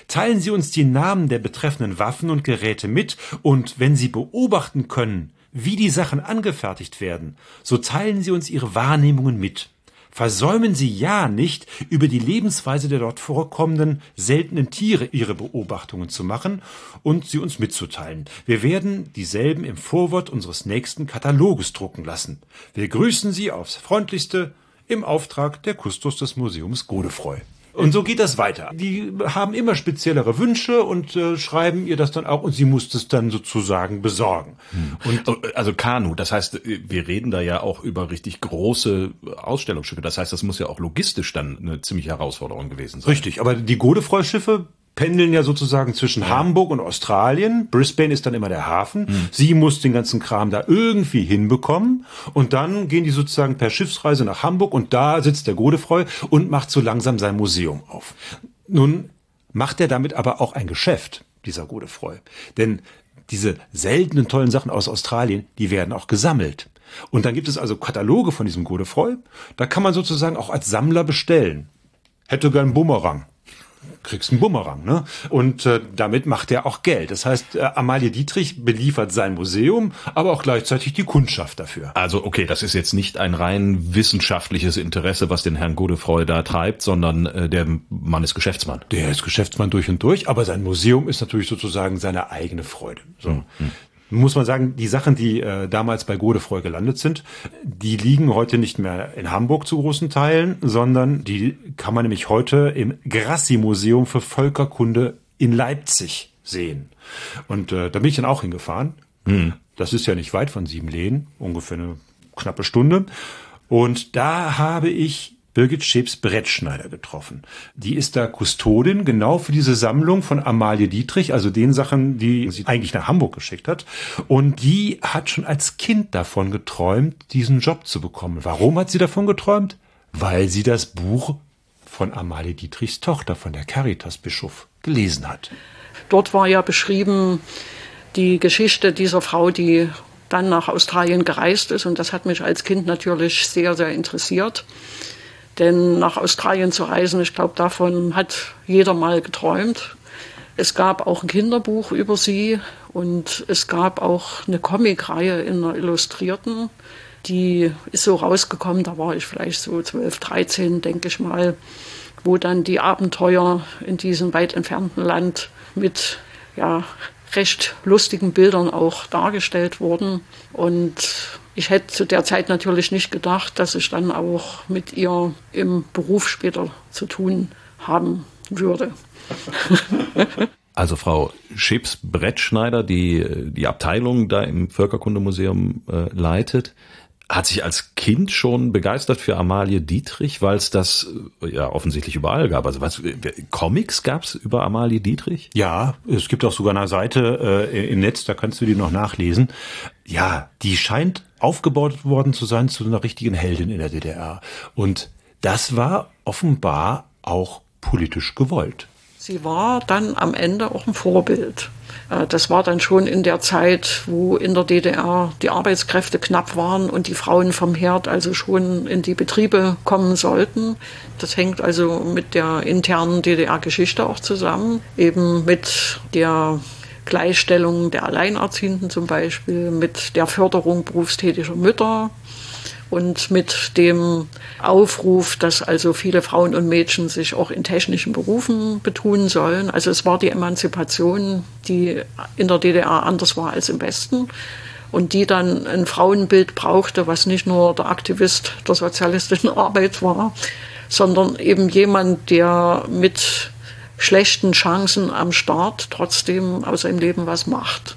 Teilen Sie uns die Namen der betreffenden Waffen und Geräte mit und wenn Sie beobachten können, wie die Sachen angefertigt werden, so teilen Sie uns Ihre Wahrnehmungen mit. Versäumen Sie ja nicht, über die Lebensweise der dort vorkommenden seltenen Tiere Ihre Beobachtungen zu machen und sie uns mitzuteilen. Wir werden dieselben im Vorwort unseres nächsten Kataloges drucken lassen. Wir grüßen Sie aufs freundlichste im Auftrag der Kustos des Museums Godefroy. Und so geht das weiter. Die haben immer speziellere Wünsche und äh, schreiben ihr das dann auch und sie muss das dann sozusagen besorgen. Und also Kanu, das heißt, wir reden da ja auch über richtig große Ausstellungsschiffe. Das heißt, das muss ja auch logistisch dann eine ziemliche Herausforderung gewesen sein. Richtig, aber die Godefroy-Schiffe pendeln ja sozusagen zwischen Hamburg und Australien. Brisbane ist dann immer der Hafen. Sie muss den ganzen Kram da irgendwie hinbekommen. Und dann gehen die sozusagen per Schiffsreise nach Hamburg und da sitzt der Godefroy und macht so langsam sein Museum auf. Nun macht er damit aber auch ein Geschäft, dieser Godefroy. Denn diese seltenen tollen Sachen aus Australien, die werden auch gesammelt. Und dann gibt es also Kataloge von diesem Godefroy. Da kann man sozusagen auch als Sammler bestellen. Hätte gern Bumerang kriegst einen Bumerang, ne? Und äh, damit macht er auch Geld. Das heißt, äh, Amalie Dietrich beliefert sein Museum, aber auch gleichzeitig die Kundschaft dafür. Also okay, das ist jetzt nicht ein rein wissenschaftliches Interesse, was den Herrn Godefroy da treibt, sondern äh, der Mann ist Geschäftsmann. Der ist Geschäftsmann durch und durch, aber sein Museum ist natürlich sozusagen seine eigene Freude. So. Muss man sagen, die Sachen, die äh, damals bei Godefroy gelandet sind, die liegen heute nicht mehr in Hamburg zu großen Teilen, sondern die kann man nämlich heute im Grassi-Museum für Völkerkunde in Leipzig sehen. Und äh, da bin ich dann auch hingefahren. Hm. Das ist ja nicht weit von Siebenlehen, ungefähr eine knappe Stunde. Und da habe ich Birgit Schäbs Brettschneider getroffen. Die ist da Kustodin genau für diese Sammlung von Amalie Dietrich, also den Sachen, die sie eigentlich nach Hamburg geschickt hat. Und die hat schon als Kind davon geträumt, diesen Job zu bekommen. Warum hat sie davon geträumt? Weil sie das Buch von Amalie Dietrichs Tochter, von der Caritas-Bischof, gelesen hat. Dort war ja beschrieben die Geschichte dieser Frau, die dann nach Australien gereist ist. Und das hat mich als Kind natürlich sehr, sehr interessiert. Denn nach Australien zu reisen, ich glaube, davon hat jeder mal geträumt. Es gab auch ein Kinderbuch über sie und es gab auch eine Comicreihe in einer Illustrierten. Die ist so rausgekommen, da war ich vielleicht so 12, 13, denke ich mal, wo dann die Abenteuer in diesem weit entfernten Land mit ja, recht lustigen Bildern auch dargestellt wurden. Und ich hätte zu der Zeit natürlich nicht gedacht, dass ich dann auch mit ihr im Beruf später zu tun haben würde. Also Frau Schips-Brettschneider, die die Abteilung da im Völkerkundemuseum äh, leitet, hat sich als Kind schon begeistert für Amalie Dietrich, weil es das äh, ja offensichtlich überall gab. Also was Comics gab es über Amalie Dietrich? Ja, es gibt auch sogar eine Seite äh, im Netz, da kannst du die noch nachlesen. Ja, die scheint aufgebaut worden zu sein zu einer richtigen Heldin in der DDR. Und das war offenbar auch politisch gewollt. Sie war dann am Ende auch ein Vorbild. Äh, das war dann schon in der Zeit, wo in der DDR die Arbeitskräfte knapp waren und die Frauen vom Herd also schon in die Betriebe kommen sollten. Das hängt also mit der internen DDR-Geschichte auch zusammen, eben mit der Gleichstellung der Alleinerziehenden zum Beispiel, mit der Förderung berufstätiger Mütter, und mit dem Aufruf, dass also viele Frauen und Mädchen sich auch in technischen Berufen betun sollen. Also es war die Emanzipation, die in der DDR anders war als im Westen und die dann ein Frauenbild brauchte, was nicht nur der Aktivist der sozialistischen Arbeit war, sondern eben jemand, der mit schlechten Chancen am Start trotzdem aus seinem Leben was macht.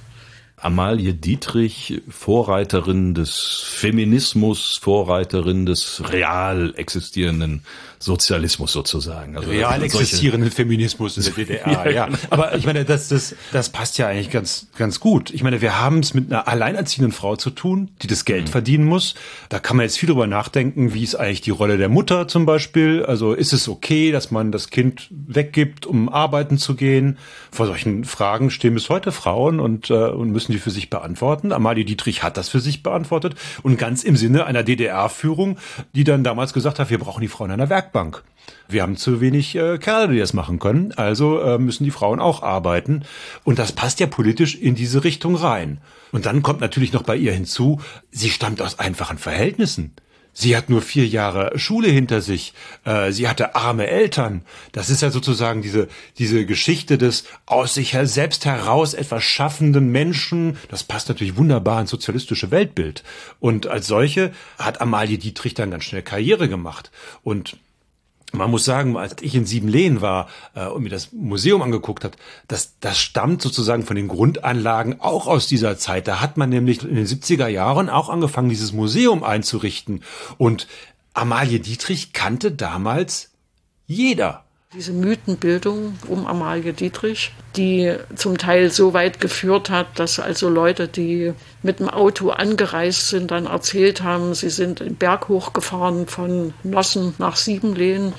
Amalie Dietrich, Vorreiterin des Feminismus, Vorreiterin des real existierenden Sozialismus sozusagen. Also Real existierenden Feminismus in der DDR, ja, ja. Aber ich meine, das, das, das passt ja eigentlich ganz, ganz gut. Ich meine, wir haben es mit einer alleinerziehenden Frau zu tun, die das Geld mhm. verdienen muss. Da kann man jetzt viel drüber nachdenken, wie ist eigentlich die Rolle der Mutter zum Beispiel. Also ist es okay, dass man das Kind weggibt, um arbeiten zu gehen? Vor solchen Fragen stehen bis heute Frauen und, äh, und müssen die für sich beantworten. Amalie Dietrich hat das für sich beantwortet und ganz im Sinne einer DDR-Führung, die dann damals gesagt hat, wir brauchen die Frauen in einer Werkbank. Werkbank. Wir haben zu wenig äh, Kerle, die das machen können, also äh, müssen die Frauen auch arbeiten. Und das passt ja politisch in diese Richtung rein. Und dann kommt natürlich noch bei ihr hinzu, sie stammt aus einfachen Verhältnissen. Sie hat nur vier Jahre Schule hinter sich. Äh, sie hatte arme Eltern. Das ist ja sozusagen diese, diese Geschichte des aus sich selbst heraus etwas schaffenden Menschen. Das passt natürlich wunderbar ins sozialistische Weltbild. Und als solche hat Amalie Dietrich dann ganz schnell Karriere gemacht. Und man muss sagen, als ich in Siebenlehen war äh, und mir das Museum angeguckt hat, das, das stammt sozusagen von den Grundanlagen auch aus dieser Zeit. Da hat man nämlich in den 70er Jahren auch angefangen, dieses Museum einzurichten. Und Amalie Dietrich kannte damals jeder. Diese Mythenbildung um Amalie Dietrich, die zum Teil so weit geführt hat, dass also Leute, die mit dem Auto angereist sind, dann erzählt haben, sie sind den Berg hochgefahren von Nossen nach Siebenlehen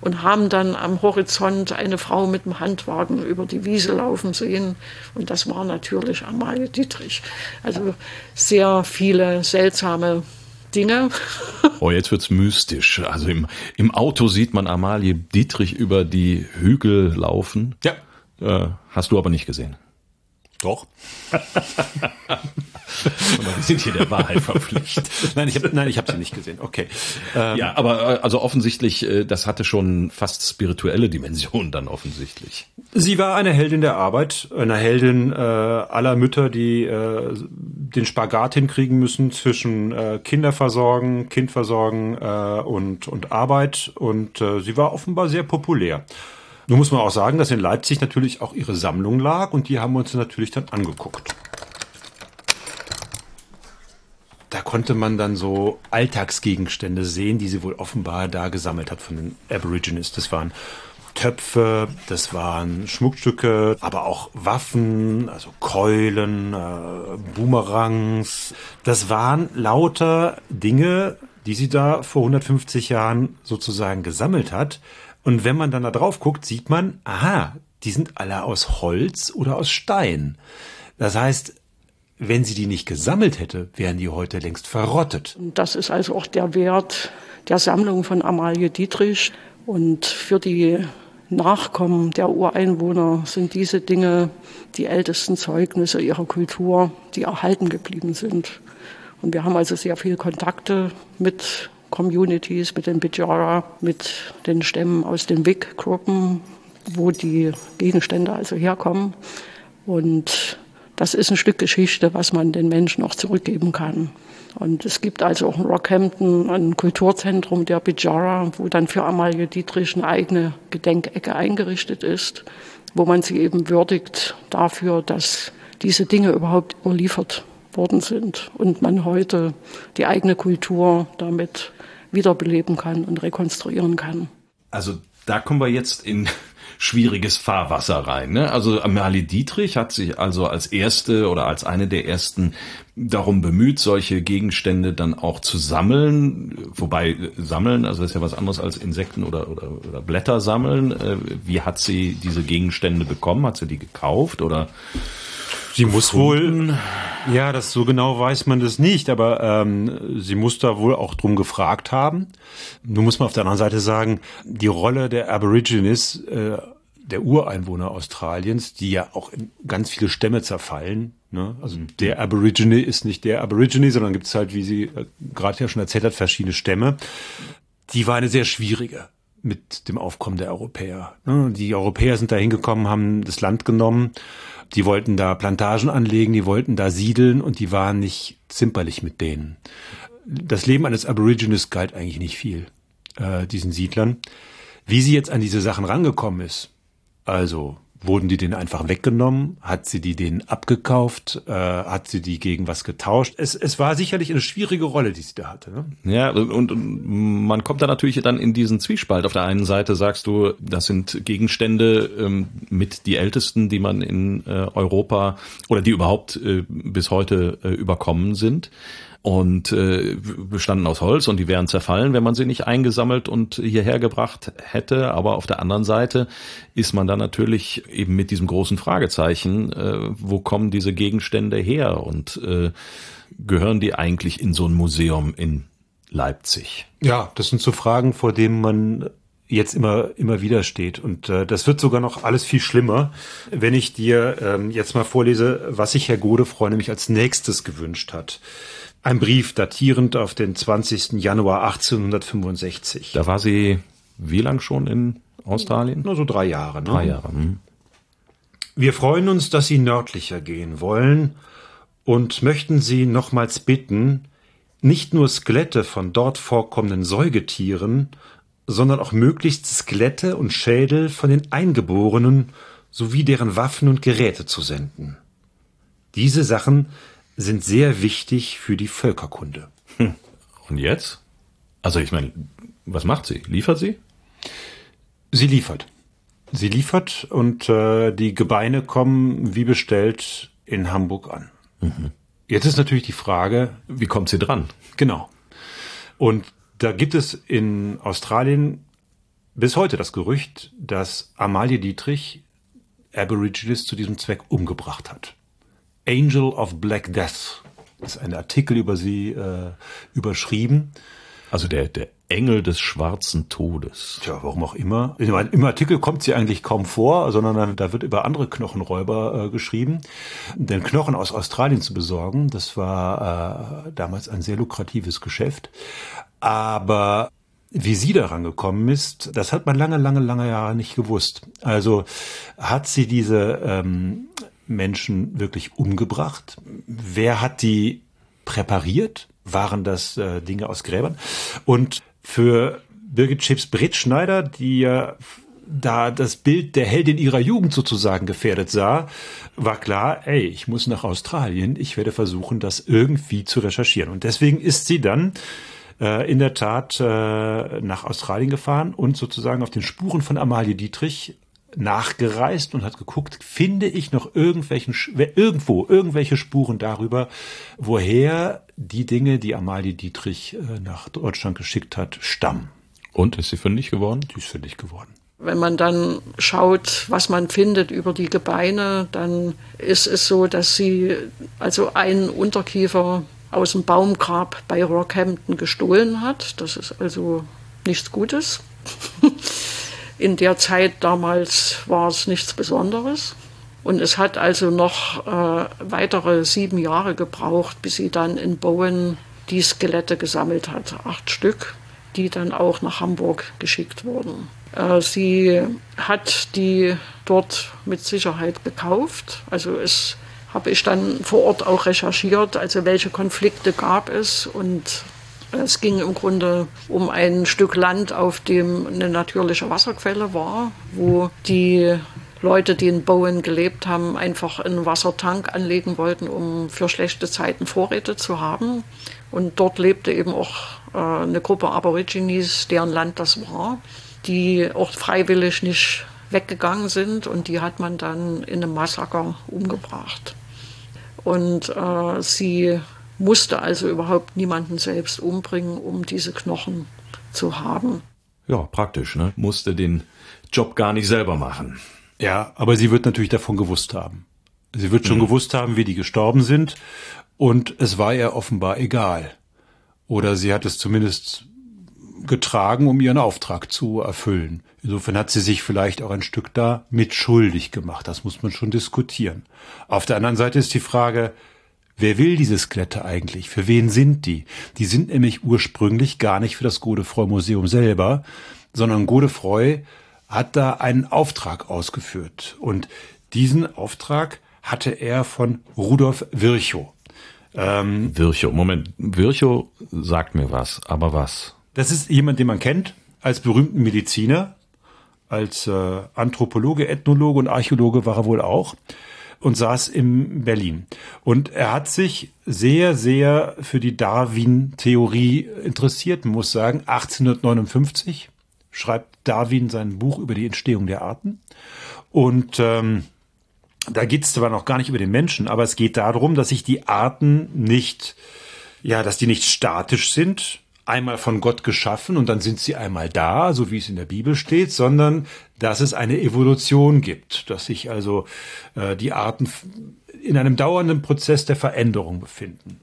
und haben dann am Horizont eine Frau mit dem Handwagen über die Wiese laufen sehen. Und das war natürlich Amalie Dietrich. Also sehr viele seltsame Dinge. Oh, jetzt wird's mystisch. Also im, im Auto sieht man Amalie Dietrich über die Hügel laufen. Ja. Äh, hast du aber nicht gesehen. Doch. Wir sind hier der Wahrheit verpflichtet. nein, ich habe nein, ich habe sie nicht gesehen. Okay. Ähm, ja, aber äh, also offensichtlich, äh, das hatte schon fast spirituelle Dimensionen dann offensichtlich. Sie war eine Heldin der Arbeit, eine Heldin äh, aller Mütter, die äh, den Spagat hinkriegen müssen zwischen äh, Kinderversorgen, Kindversorgen äh, und und Arbeit. Und äh, sie war offenbar sehr populär. Nun muss man auch sagen, dass in Leipzig natürlich auch ihre Sammlung lag und die haben wir uns natürlich dann angeguckt. Da konnte man dann so Alltagsgegenstände sehen, die sie wohl offenbar da gesammelt hat von den Aborigines. Das waren Töpfe, das waren Schmuckstücke, aber auch Waffen, also Keulen, äh, Boomerangs. Das waren lauter Dinge, die sie da vor 150 Jahren sozusagen gesammelt hat. Und wenn man dann da drauf guckt, sieht man, aha, die sind alle aus Holz oder aus Stein. Das heißt, wenn sie die nicht gesammelt hätte, wären die heute längst verrottet. Das ist also auch der Wert der Sammlung von Amalie Dietrich. Und für die Nachkommen der Ureinwohner sind diese Dinge die ältesten Zeugnisse ihrer Kultur, die erhalten geblieben sind. Und wir haben also sehr viele Kontakte mit Communities, mit den Bijara, mit den Stämmen aus den Wig-Gruppen, wo die Gegenstände also herkommen. Und das ist ein Stück Geschichte, was man den Menschen auch zurückgeben kann. Und es gibt also auch in Rockhampton ein Kulturzentrum der Bijara, wo dann für Amalie Dietrich eine eigene Gedenkecke eingerichtet ist, wo man sie eben würdigt dafür, dass diese Dinge überhaupt überliefert worden sind und man heute die eigene Kultur damit wiederbeleben kann und rekonstruieren kann. Also da kommen wir jetzt in schwieriges Fahrwasser rein. Ne? Also Amalie Dietrich hat sich also als erste oder als eine der ersten darum bemüht, solche Gegenstände dann auch zu sammeln. Wobei sammeln, also ist ja was anderes als Insekten oder, oder, oder Blätter sammeln. Äh, wie hat sie diese Gegenstände bekommen? Hat sie die gekauft oder? Sie muss wohl, ja, das so genau weiß man das nicht, aber ähm, sie muss da wohl auch drum gefragt haben. Nun muss man auf der anderen Seite sagen, die Rolle der Aborigines, äh, der Ureinwohner Australiens, die ja auch in ganz viele Stämme zerfallen. Ne? Also der Aborigine ist nicht der Aborigine, sondern gibt es halt, wie sie äh, gerade ja schon erzählt hat, verschiedene Stämme. Die war eine sehr schwierige mit dem Aufkommen der Europäer. Ne? Die Europäer sind da hingekommen, haben das Land genommen die wollten da Plantagen anlegen, die wollten da siedeln und die waren nicht zimperlich mit denen. Das Leben eines Aborigines galt eigentlich nicht viel, äh, diesen Siedlern. Wie sie jetzt an diese Sachen rangekommen ist, also Wurden die denen einfach weggenommen? Hat sie die denen abgekauft? Äh, hat sie die gegen was getauscht? Es, es war sicherlich eine schwierige Rolle, die sie da hatte. Ne? Ja, und, und man kommt da natürlich dann in diesen Zwiespalt. Auf der einen Seite sagst du, das sind Gegenstände ähm, mit die ältesten, die man in äh, Europa oder die überhaupt äh, bis heute äh, überkommen sind und äh, bestanden aus Holz und die wären zerfallen, wenn man sie nicht eingesammelt und hierher gebracht hätte. Aber auf der anderen Seite ist man dann natürlich eben mit diesem großen Fragezeichen, äh, wo kommen diese Gegenstände her und äh, gehören die eigentlich in so ein Museum in Leipzig? Ja, das sind so Fragen, vor denen man jetzt immer immer wieder steht und äh, das wird sogar noch alles viel schlimmer, wenn ich dir ähm, jetzt mal vorlese, was sich Herr Godefroy nämlich als nächstes gewünscht hat. Ein Brief datierend auf den 20. Januar 1865. Da war sie wie lang schon in Australien? Nur so drei Jahre. Ne? Drei Jahre. Hm. Wir freuen uns, dass Sie nördlicher gehen wollen und möchten Sie nochmals bitten, nicht nur Skelette von dort vorkommenden Säugetieren, sondern auch möglichst Skelette und Schädel von den Eingeborenen sowie deren Waffen und Geräte zu senden. Diese Sachen sind sehr wichtig für die Völkerkunde. Hm. Und jetzt? Also ich meine, was macht sie? Liefert sie? Sie liefert. Sie liefert und äh, die Gebeine kommen wie bestellt in Hamburg an. Mhm. Jetzt ist natürlich die Frage, wie kommt sie dran? Genau. Und da gibt es in Australien bis heute das Gerücht, dass Amalie Dietrich Aborigines zu diesem Zweck umgebracht hat. Angel of Black Death ist ein Artikel über sie äh, überschrieben. Also der, der Engel des schwarzen Todes. Tja, warum auch immer. Im Artikel kommt sie eigentlich kaum vor, sondern da wird über andere Knochenräuber äh, geschrieben. Denn Knochen aus Australien zu besorgen, das war äh, damals ein sehr lukratives Geschäft. Aber wie sie daran gekommen ist, das hat man lange, lange, lange Jahre nicht gewusst. Also hat sie diese ähm, Menschen wirklich umgebracht? Wer hat die präpariert? Waren das äh, Dinge aus Gräbern? Und für Birgit Chips-Britt-Schneider, die ja da das Bild der Heldin ihrer Jugend sozusagen gefährdet sah, war klar, ey, ich muss nach Australien, ich werde versuchen, das irgendwie zu recherchieren. Und deswegen ist sie dann äh, in der Tat äh, nach Australien gefahren und sozusagen auf den Spuren von Amalie Dietrich nachgereist und hat geguckt, finde ich noch irgendwelchen, irgendwo irgendwelche Spuren darüber, woher die Dinge, die Amalie Dietrich äh, nach Deutschland geschickt hat, stammen. Und ist sie fündig geworden? Die ist fündig geworden. Wenn man dann schaut, was man findet über die Gebeine, dann ist es so, dass sie also einen Unterkiefer aus dem Baumgrab bei Rockhampton gestohlen hat. Das ist also nichts Gutes. In der Zeit damals war es nichts Besonderes. Und es hat also noch äh, weitere sieben Jahre gebraucht, bis sie dann in Bowen die Skelette gesammelt hat. Acht Stück, die dann auch nach Hamburg geschickt wurden. Äh, sie hat die dort mit Sicherheit gekauft. Also es habe ich dann vor Ort auch recherchiert, also welche Konflikte gab es und es ging im Grunde um ein Stück Land, auf dem eine natürliche Wasserquelle war, wo die Leute, die in Bowen gelebt haben, einfach einen Wassertank anlegen wollten, um für schlechte Zeiten Vorräte zu haben. Und dort lebte eben auch äh, eine Gruppe Aborigines, deren Land das war, die auch freiwillig nicht weggegangen sind und die hat man dann in einem Massaker umgebracht. Und äh, sie musste also überhaupt niemanden selbst umbringen, um diese Knochen zu haben. Ja, praktisch, ne? Musste den Job gar nicht selber machen. Ja, aber sie wird natürlich davon gewusst haben. Sie wird schon mhm. gewusst haben, wie die gestorben sind. Und es war ihr offenbar egal. Oder sie hat es zumindest getragen, um ihren Auftrag zu erfüllen. Insofern hat sie sich vielleicht auch ein Stück da mitschuldig gemacht. Das muss man schon diskutieren. Auf der anderen Seite ist die Frage, Wer will diese Skelette eigentlich? Für wen sind die? Die sind nämlich ursprünglich gar nicht für das Godefroy-Museum selber, sondern Godefroy hat da einen Auftrag ausgeführt. Und diesen Auftrag hatte er von Rudolf Virchow. Ähm, Virchow, Moment, Virchow sagt mir was, aber was? Das ist jemand, den man kennt als berühmten Mediziner, als äh, Anthropologe, Ethnologe und Archäologe war er wohl auch und saß in Berlin. Und er hat sich sehr, sehr für die Darwin-Theorie interessiert, muss sagen, 1859 schreibt Darwin sein Buch über die Entstehung der Arten. Und ähm, da geht es zwar noch gar nicht über den Menschen, aber es geht darum, dass sich die Arten nicht, ja, dass die nicht statisch sind, einmal von Gott geschaffen und dann sind sie einmal da, so wie es in der Bibel steht, sondern dass es eine Evolution gibt, dass sich also äh, die Arten in einem dauernden Prozess der Veränderung befinden.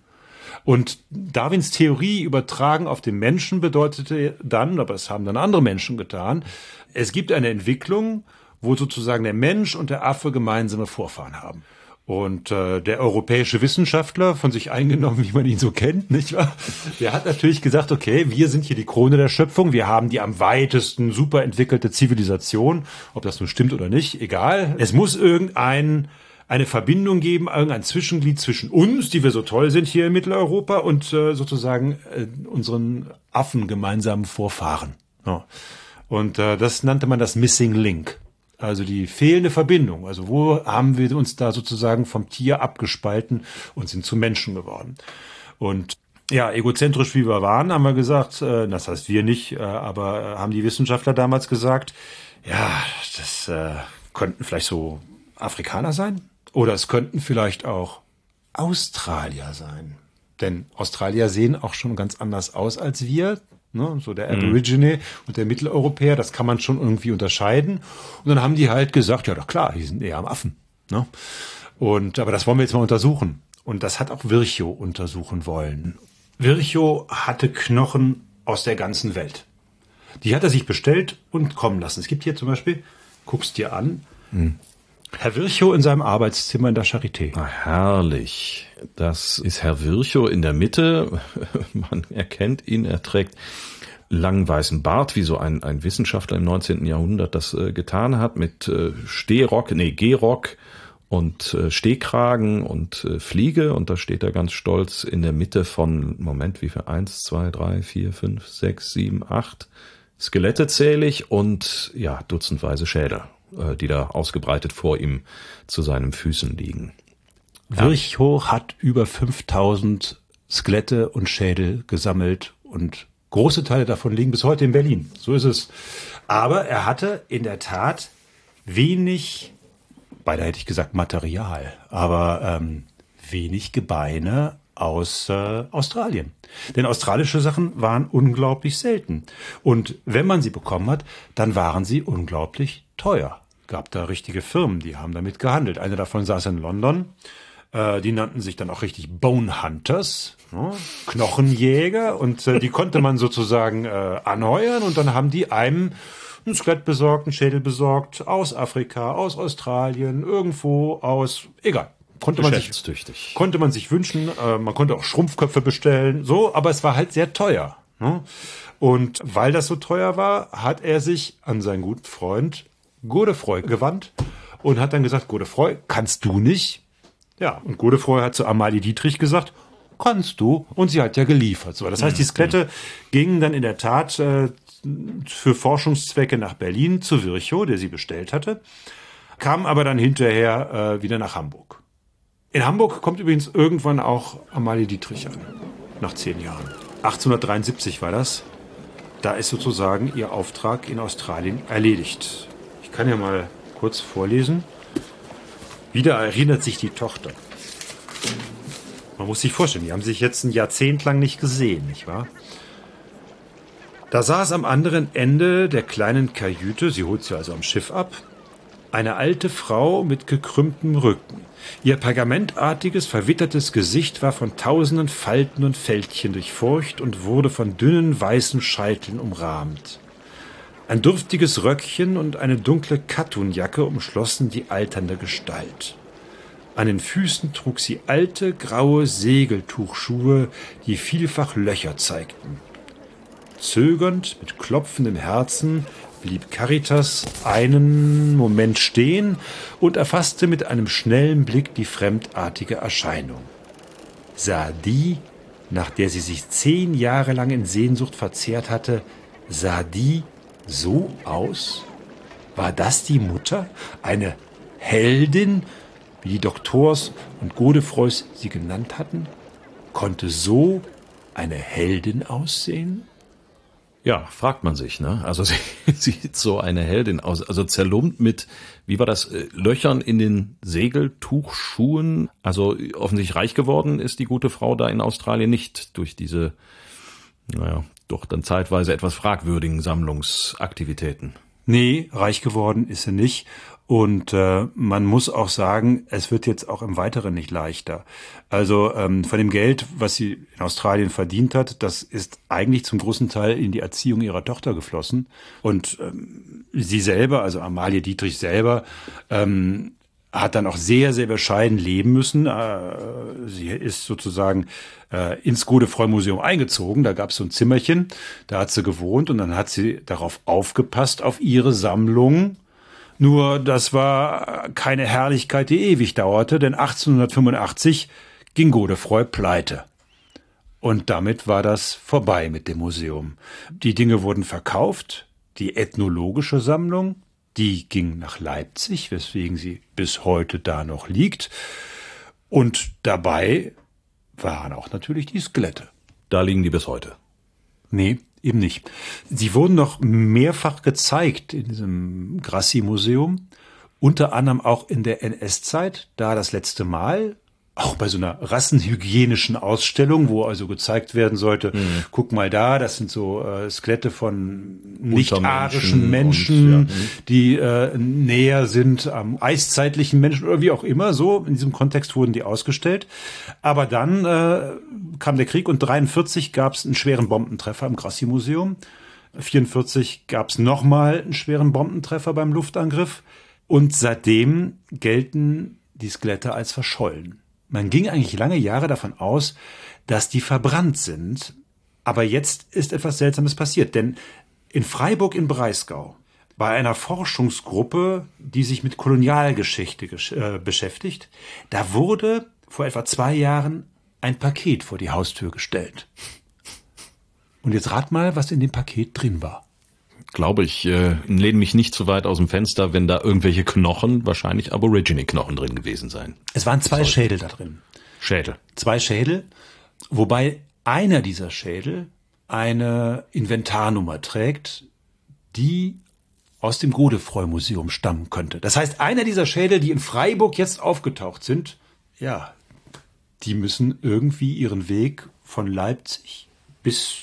Und Darwins Theorie übertragen auf den Menschen bedeutete dann, aber es haben dann andere Menschen getan, es gibt eine Entwicklung, wo sozusagen der Mensch und der Affe gemeinsame Vorfahren haben. Und äh, der europäische Wissenschaftler, von sich eingenommen, wie man ihn so kennt, nicht wahr? Der hat natürlich gesagt, okay, wir sind hier die Krone der Schöpfung, wir haben die am weitesten super entwickelte Zivilisation, ob das nun stimmt oder nicht, egal. Es muss irgendein eine Verbindung geben, irgendein Zwischenglied zwischen uns, die wir so toll sind hier in Mitteleuropa, und äh, sozusagen äh, unseren Affen gemeinsamen Vorfahren. Ja. Und äh, das nannte man das Missing Link. Also die fehlende Verbindung. Also wo haben wir uns da sozusagen vom Tier abgespalten und sind zu Menschen geworden? Und ja, egozentrisch wie wir waren, haben wir gesagt, äh, das heißt wir nicht, äh, aber äh, haben die Wissenschaftler damals gesagt, ja, das äh, könnten vielleicht so Afrikaner sein oder es könnten vielleicht auch Australier sein. Denn Australier sehen auch schon ganz anders aus als wir. Ne, so der mhm. Aborigine mhm. und der Mitteleuropäer, das kann man schon irgendwie unterscheiden. Und dann haben die halt gesagt, ja doch klar, die sind eher am Affen. Ne? Und aber das wollen wir jetzt mal untersuchen. Und das hat auch Virchow untersuchen wollen. Virchow hatte Knochen aus der ganzen Welt. Die hat er sich bestellt und kommen lassen. Es gibt hier zum Beispiel, guckst dir an, hm. Herr Virchow in seinem Arbeitszimmer in der Charité. Ah, herrlich. Das ist Herr Virchow in der Mitte. Man erkennt ihn, er trägt langen weißen Bart, wie so ein, ein Wissenschaftler im 19. Jahrhundert das äh, getan hat, mit äh, Stehrock, nee, Gehrock und äh, Stehkragen und äh, Fliege. Und da steht er ganz stolz in der Mitte von, Moment, wie viel? Eins, zwei, drei, vier, fünf, sechs, sieben, acht Skelette zählig und ja, dutzendweise Schädel, äh, die da ausgebreitet vor ihm zu seinen Füßen liegen. Virchow hat über 5000 Skelette und Schädel gesammelt und große Teile davon liegen bis heute in Berlin. So ist es. Aber er hatte in der Tat wenig, beinahe hätte ich gesagt Material, aber ähm, wenig Gebeine aus äh, Australien. Denn australische Sachen waren unglaublich selten. Und wenn man sie bekommen hat, dann waren sie unglaublich teuer. Gab da richtige Firmen, die haben damit gehandelt. Eine davon saß in London. Äh, die nannten sich dann auch richtig Bone Hunters, ne? Knochenjäger. Und äh, die konnte man sozusagen äh, anheuern. Und dann haben die einem ein Skelett besorgt, einen Schädel besorgt, aus Afrika, aus Australien, irgendwo aus, egal, konnte man sich konnte man sich wünschen. Äh, man konnte auch Schrumpfköpfe bestellen, so, aber es war halt sehr teuer. Ne? Und weil das so teuer war, hat er sich an seinen guten Freund Godefroy gewandt und hat dann gesagt, Godefroy, kannst du nicht? Ja, und Godefroy hat zu Amalie Dietrich gesagt, kannst du? Und sie hat ja geliefert. So, das heißt, die Skelette gingen dann in der Tat äh, für Forschungszwecke nach Berlin zu Virchow, der sie bestellt hatte, kamen aber dann hinterher äh, wieder nach Hamburg. In Hamburg kommt übrigens irgendwann auch Amalie Dietrich an, nach zehn Jahren. 1873 war das. Da ist sozusagen ihr Auftrag in Australien erledigt. Ich kann ja mal kurz vorlesen. Wieder erinnert sich die Tochter. Man muss sich vorstellen, die haben sich jetzt ein Jahrzehnt lang nicht gesehen, nicht wahr? Da saß am anderen Ende der kleinen Kajüte, sie holt sie also am Schiff ab, eine alte Frau mit gekrümmtem Rücken. Ihr pergamentartiges, verwittertes Gesicht war von tausenden Falten und Fältchen durchfurcht und wurde von dünnen weißen Scheiteln umrahmt. Ein dürftiges Röckchen und eine dunkle Kattunjacke umschlossen die alternde Gestalt. An den Füßen trug sie alte, graue Segeltuchschuhe, die vielfach Löcher zeigten. Zögernd, mit klopfendem Herzen, blieb Caritas einen Moment stehen und erfasste mit einem schnellen Blick die fremdartige Erscheinung. Sah die, nach der sie sich zehn Jahre lang in Sehnsucht verzehrt hatte, sah die so aus? War das die Mutter? Eine Heldin, wie die Doktors und Godefreus sie genannt hatten? Konnte so eine Heldin aussehen? Ja, fragt man sich, ne? Also sie sieht so eine Heldin aus, also zerlumpt mit, wie war das, äh, Löchern in den Segeltuchschuhen. Also offensichtlich reich geworden ist die gute Frau da in Australien nicht durch diese, naja, doch dann zeitweise etwas fragwürdigen Sammlungsaktivitäten. Nee, reich geworden ist sie nicht. Und äh, man muss auch sagen, es wird jetzt auch im Weiteren nicht leichter. Also ähm, von dem Geld, was sie in Australien verdient hat, das ist eigentlich zum großen Teil in die Erziehung ihrer Tochter geflossen. Und ähm, sie selber, also Amalie Dietrich selber, ähm, hat dann auch sehr, sehr bescheiden leben müssen. Äh, sie ist sozusagen äh, ins Godefroy-Museum eingezogen. Da gab es so ein Zimmerchen, da hat sie gewohnt und dann hat sie darauf aufgepasst, auf ihre Sammlung nur das war keine Herrlichkeit, die ewig dauerte, denn 1885 ging Godefroy pleite. Und damit war das vorbei mit dem Museum. Die Dinge wurden verkauft, die ethnologische Sammlung, die ging nach Leipzig, weswegen sie bis heute da noch liegt. Und dabei waren auch natürlich die Skelette. Da liegen die bis heute. Nee, Eben nicht. Sie wurden noch mehrfach gezeigt in diesem Grassi-Museum, unter anderem auch in der NS-Zeit, da das letzte Mal auch bei so einer rassenhygienischen Ausstellung, wo also gezeigt werden sollte, mhm. guck mal da, das sind so äh, Skelette von nicht-arischen Menschen, und, ja, mhm. die äh, näher sind am eiszeitlichen Menschen oder wie auch immer. So in diesem Kontext wurden die ausgestellt. Aber dann äh, kam der Krieg und 43 gab es einen schweren Bombentreffer im Grassi-Museum. 44 gab es nochmal einen schweren Bombentreffer beim Luftangriff. Und seitdem gelten die Skelette als verschollen. Man ging eigentlich lange Jahre davon aus, dass die verbrannt sind. Aber jetzt ist etwas Seltsames passiert, denn in Freiburg in Breisgau bei einer Forschungsgruppe, die sich mit Kolonialgeschichte äh, beschäftigt, da wurde vor etwa zwei Jahren ein Paket vor die Haustür gestellt. Und jetzt rat mal, was in dem Paket drin war glaube ich, äh, lehne mich nicht zu weit aus dem Fenster, wenn da irgendwelche Knochen, wahrscheinlich Aborigine-Knochen drin gewesen sein. Es waren zwei Soll. Schädel da drin. Schädel. Zwei Schädel, wobei einer dieser Schädel eine Inventarnummer trägt, die aus dem Godefroy-Museum stammen könnte. Das heißt, einer dieser Schädel, die in Freiburg jetzt aufgetaucht sind, ja, die müssen irgendwie ihren Weg von Leipzig bis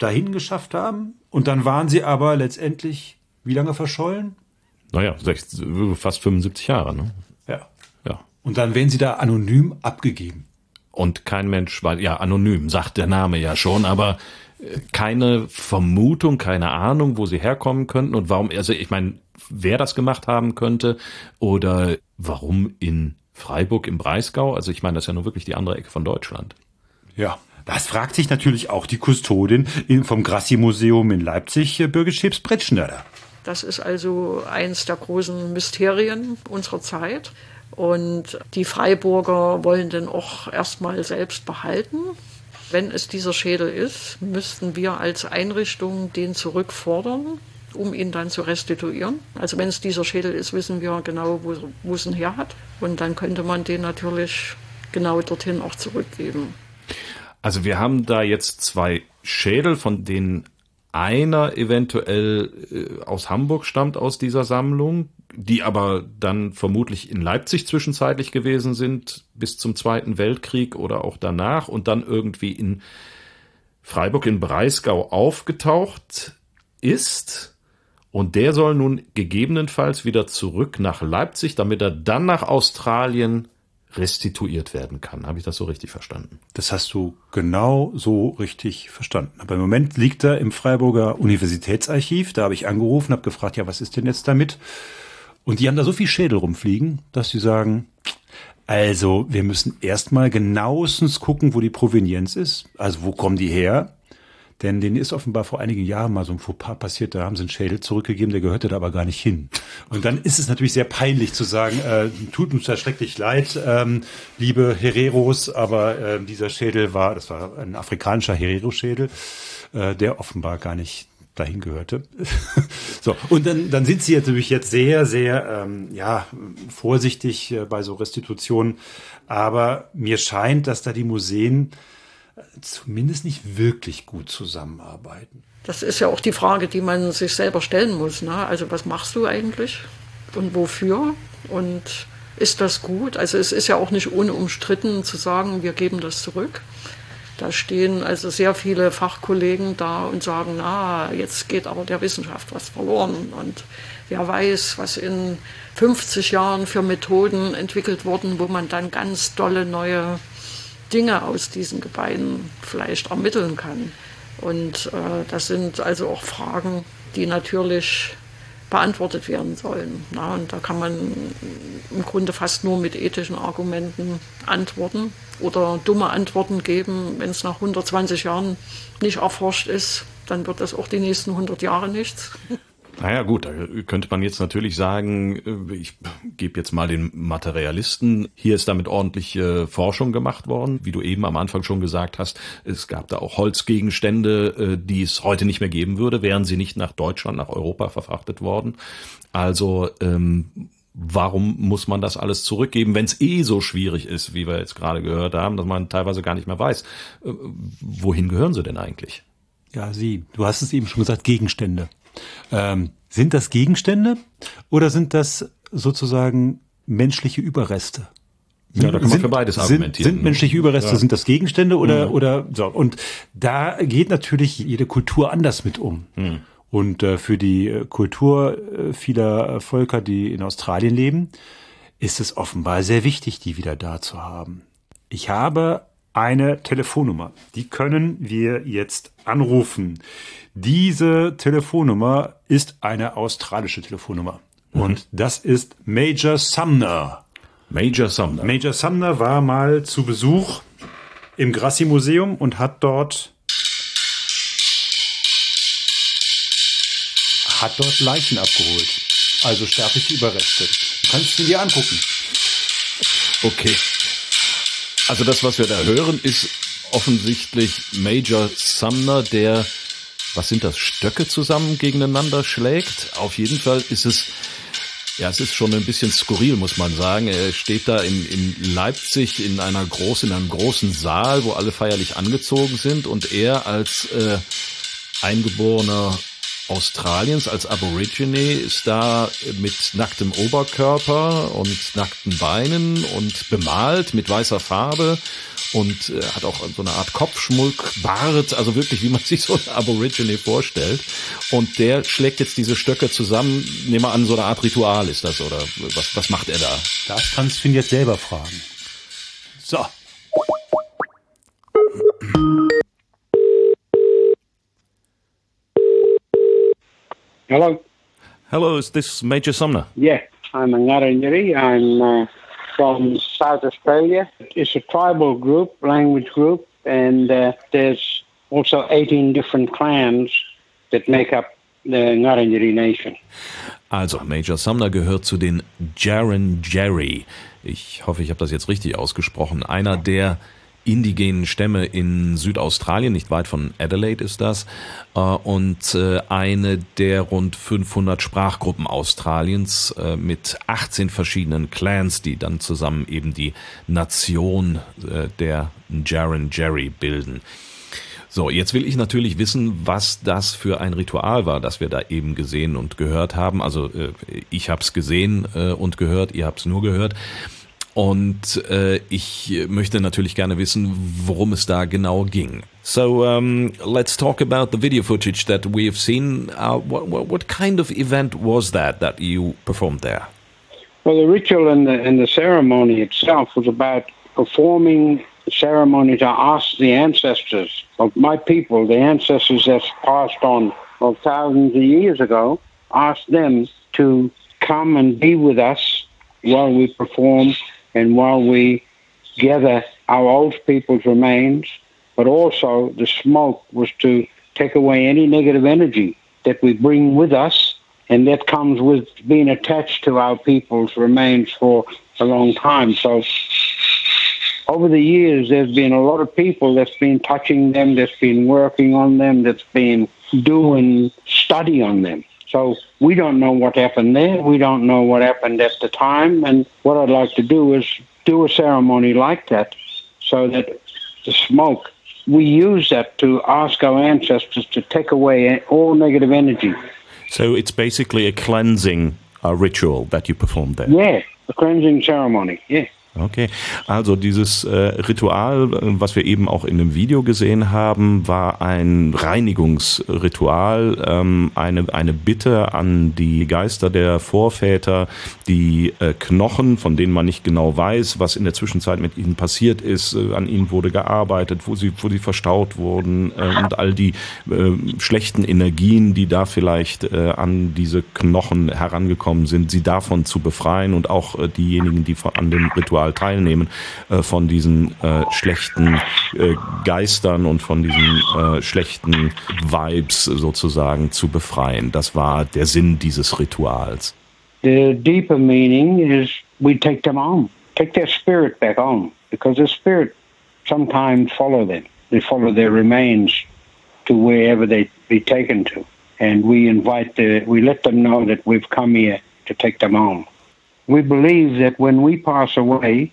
dahin geschafft haben. Und dann waren sie aber letztendlich wie lange verschollen? Naja, fast 75 Jahre, ne? Ja. Ja. Und dann werden sie da anonym abgegeben. Und kein Mensch war, ja, anonym, sagt der Name ja schon, aber äh, keine Vermutung, keine Ahnung, wo sie herkommen könnten und warum, also ich meine, wer das gemacht haben könnte oder warum in Freiburg im Breisgau, also ich meine, das ist ja nur wirklich die andere Ecke von Deutschland. Ja, das fragt sich natürlich auch die Kustodin vom Grassi-Museum in Leipzig, äh, Birgit Schäbs-Bretschnörder. Das ist also eins der großen Mysterien unserer Zeit. Und die Freiburger wollen den auch erstmal selbst behalten. Wenn es dieser Schädel ist, müssten wir als Einrichtung den zurückfordern, um ihn dann zu restituieren. Also wenn es dieser Schädel ist, wissen wir genau, wo, wo es ihn her hat. Und dann könnte man den natürlich genau dorthin auch zurückgeben. Also wir haben da jetzt zwei Schädel, von denen einer eventuell äh, aus Hamburg stammt aus dieser Sammlung, die aber dann vermutlich in Leipzig zwischenzeitlich gewesen sind bis zum Zweiten Weltkrieg oder auch danach und dann irgendwie in Freiburg in Breisgau aufgetaucht ist. Und der soll nun gegebenenfalls wieder zurück nach Leipzig, damit er dann nach Australien restituiert werden kann. Habe ich das so richtig verstanden? Das hast du genau so richtig verstanden. Aber im Moment liegt er im Freiburger Universitätsarchiv. Da habe ich angerufen, habe gefragt, ja, was ist denn jetzt damit? Und die haben da so viel Schädel rumfliegen, dass sie sagen, also wir müssen erstmal genauestens gucken, wo die Provenienz ist. Also wo kommen die her? Denn denen ist offenbar vor einigen Jahren mal so ein Fauxpas passiert, da haben sie einen Schädel zurückgegeben, der gehörte da aber gar nicht hin. Und dann ist es natürlich sehr peinlich zu sagen, äh, tut uns ja schrecklich leid, ähm, liebe Hereros, aber äh, dieser Schädel war, das war ein afrikanischer Herero-Schädel, äh, der offenbar gar nicht dahin gehörte. so, und dann, dann sind sie natürlich jetzt sehr, sehr ähm, ja, vorsichtig äh, bei so Restitutionen. Aber mir scheint, dass da die Museen zumindest nicht wirklich gut zusammenarbeiten. Das ist ja auch die Frage, die man sich selber stellen muss. Ne? Also was machst du eigentlich und wofür? Und ist das gut? Also es ist ja auch nicht unumstritten zu sagen, wir geben das zurück. Da stehen also sehr viele Fachkollegen da und sagen, na, jetzt geht aber der Wissenschaft was verloren. Und wer weiß, was in 50 Jahren für Methoden entwickelt wurden, wo man dann ganz dolle neue Dinge aus diesen Gebeinen vielleicht ermitteln kann. Und äh, das sind also auch Fragen, die natürlich beantwortet werden sollen. Na, und da kann man im Grunde fast nur mit ethischen Argumenten antworten oder dumme Antworten geben. Wenn es nach 120 Jahren nicht erforscht ist, dann wird das auch die nächsten 100 Jahre nichts. Naja gut, da könnte man jetzt natürlich sagen, äh, ich gebe jetzt mal den Materialisten, hier ist damit ordentliche Forschung gemacht worden, wie du eben am Anfang schon gesagt hast, es gab da auch Holzgegenstände, äh, die es heute nicht mehr geben würde, wären sie nicht nach Deutschland, nach Europa verfrachtet worden. Also ähm, warum muss man das alles zurückgeben, wenn es eh so schwierig ist, wie wir jetzt gerade gehört haben, dass man teilweise gar nicht mehr weiß, äh, wohin gehören sie denn eigentlich? Ja, Sie, du hast es eben schon gesagt, Gegenstände. Ähm, sind das Gegenstände oder sind das sozusagen menschliche Überreste? Ja, da kann man sind, für beides sind, argumentieren. sind menschliche Überreste, sind das Gegenstände oder, oder so. Und da geht natürlich jede Kultur anders mit um. Und äh, für die äh, Kultur äh, vieler äh, Völker, die in Australien leben, ist es offenbar sehr wichtig, die wieder da zu haben. Ich habe eine Telefonnummer. Die können wir jetzt anrufen. Diese Telefonnummer ist eine australische Telefonnummer. Und das ist Major Sumner. Major Sumner. Major Sumner war mal zu Besuch im Grassi Museum und hat dort hat dort Leichen abgeholt. Also sterbliche Überreste. Du kannst sie dir angucken. Okay. Also das, was wir da hören, ist offensichtlich Major Sumner, der, was sind das, Stöcke zusammen gegeneinander schlägt. Auf jeden Fall ist es, ja, es ist schon ein bisschen skurril, muss man sagen. Er steht da in, in Leipzig in einer großen, in einem großen Saal, wo alle feierlich angezogen sind und er als äh, eingeborener Australiens als Aborigine ist da mit nacktem Oberkörper und nackten Beinen und bemalt mit weißer Farbe und äh, hat auch so eine Art Kopfschmuck, Bart, also wirklich, wie man sich so ein Aborigine vorstellt. Und der schlägt jetzt diese Stöcke zusammen, nehmen wir an, so eine Art Ritual ist das, oder was, was macht er da? Das kannst du ihn jetzt selber fragen. So. Hello. Hello, is this Major Sumner? Yeah, I'm a Ngarrindjeri. I'm uh, from South Australia. It's a tribal group, language group, and uh, there's also 18 different clans that make up the Ngarrindjeri Nation. Also, Major Sumner gehört zu den Jaren Jerry. Ich hoffe, ich habe das jetzt richtig ausgesprochen. Einer der indigenen Stämme in Südaustralien, nicht weit von Adelaide ist das, äh, und äh, eine der rund 500 Sprachgruppen Australiens äh, mit 18 verschiedenen Clans, die dann zusammen eben die Nation der Jaren Jerry bilden. So, jetzt will ich natürlich wissen, was das für ein Ritual war, das wir da eben gesehen und gehört haben. Also ich habe es gesehen und gehört, ihr habt es nur gehört. Und äh, ich möchte natürlich gerne wissen, worum es da genau ging. So um, let's talk about the video footage that we've seen. Uh, what, what, what kind of event was that that you performed there? Well, the ritual and the, and the ceremony itself was about performing the ceremony to ask the ancestors of my people, the ancestors that passed on of thousands of years ago, ask them to come and be with us while we perform and while we gather our old people's remains, but also the smoke was to take away any negative energy that we bring with us, and that comes with being attached to our people's remains for a long time. So over the years, there's been a lot of people that's been touching them, that's been working on them, that's been doing study on them. So we don't know what happened there. We don't know what happened at the time. And what I'd like to do is do a ceremony like that so that the smoke, we use that to ask our ancestors to take away all negative energy. So it's basically a cleansing uh, ritual that you performed there. Yeah, a cleansing ceremony. Yeah. Okay, also dieses äh, Ritual, was wir eben auch in dem Video gesehen haben, war ein Reinigungsritual, ähm, eine, eine Bitte an die Geister der Vorväter, die äh, Knochen, von denen man nicht genau weiß, was in der Zwischenzeit mit ihnen passiert ist, äh, an ihnen wurde gearbeitet, wo sie, wo sie verstaut wurden äh, und all die äh, schlechten Energien, die da vielleicht äh, an diese Knochen herangekommen sind, sie davon zu befreien und auch diejenigen, die von, an dem Ritual teilnehmen, äh, von diesen äh, schlechten äh, Geistern und von diesen schlechten Vibes sozusagen zu befreien. Das war der Sinn dieses Rituals. The deeper meaning is we take them on, take their spirit back on, because their spirit sometimes follow them. They follow their remains to wherever they be taken to. And we invite the, we let them know that we've come here to take them on. We believe that when we pass away,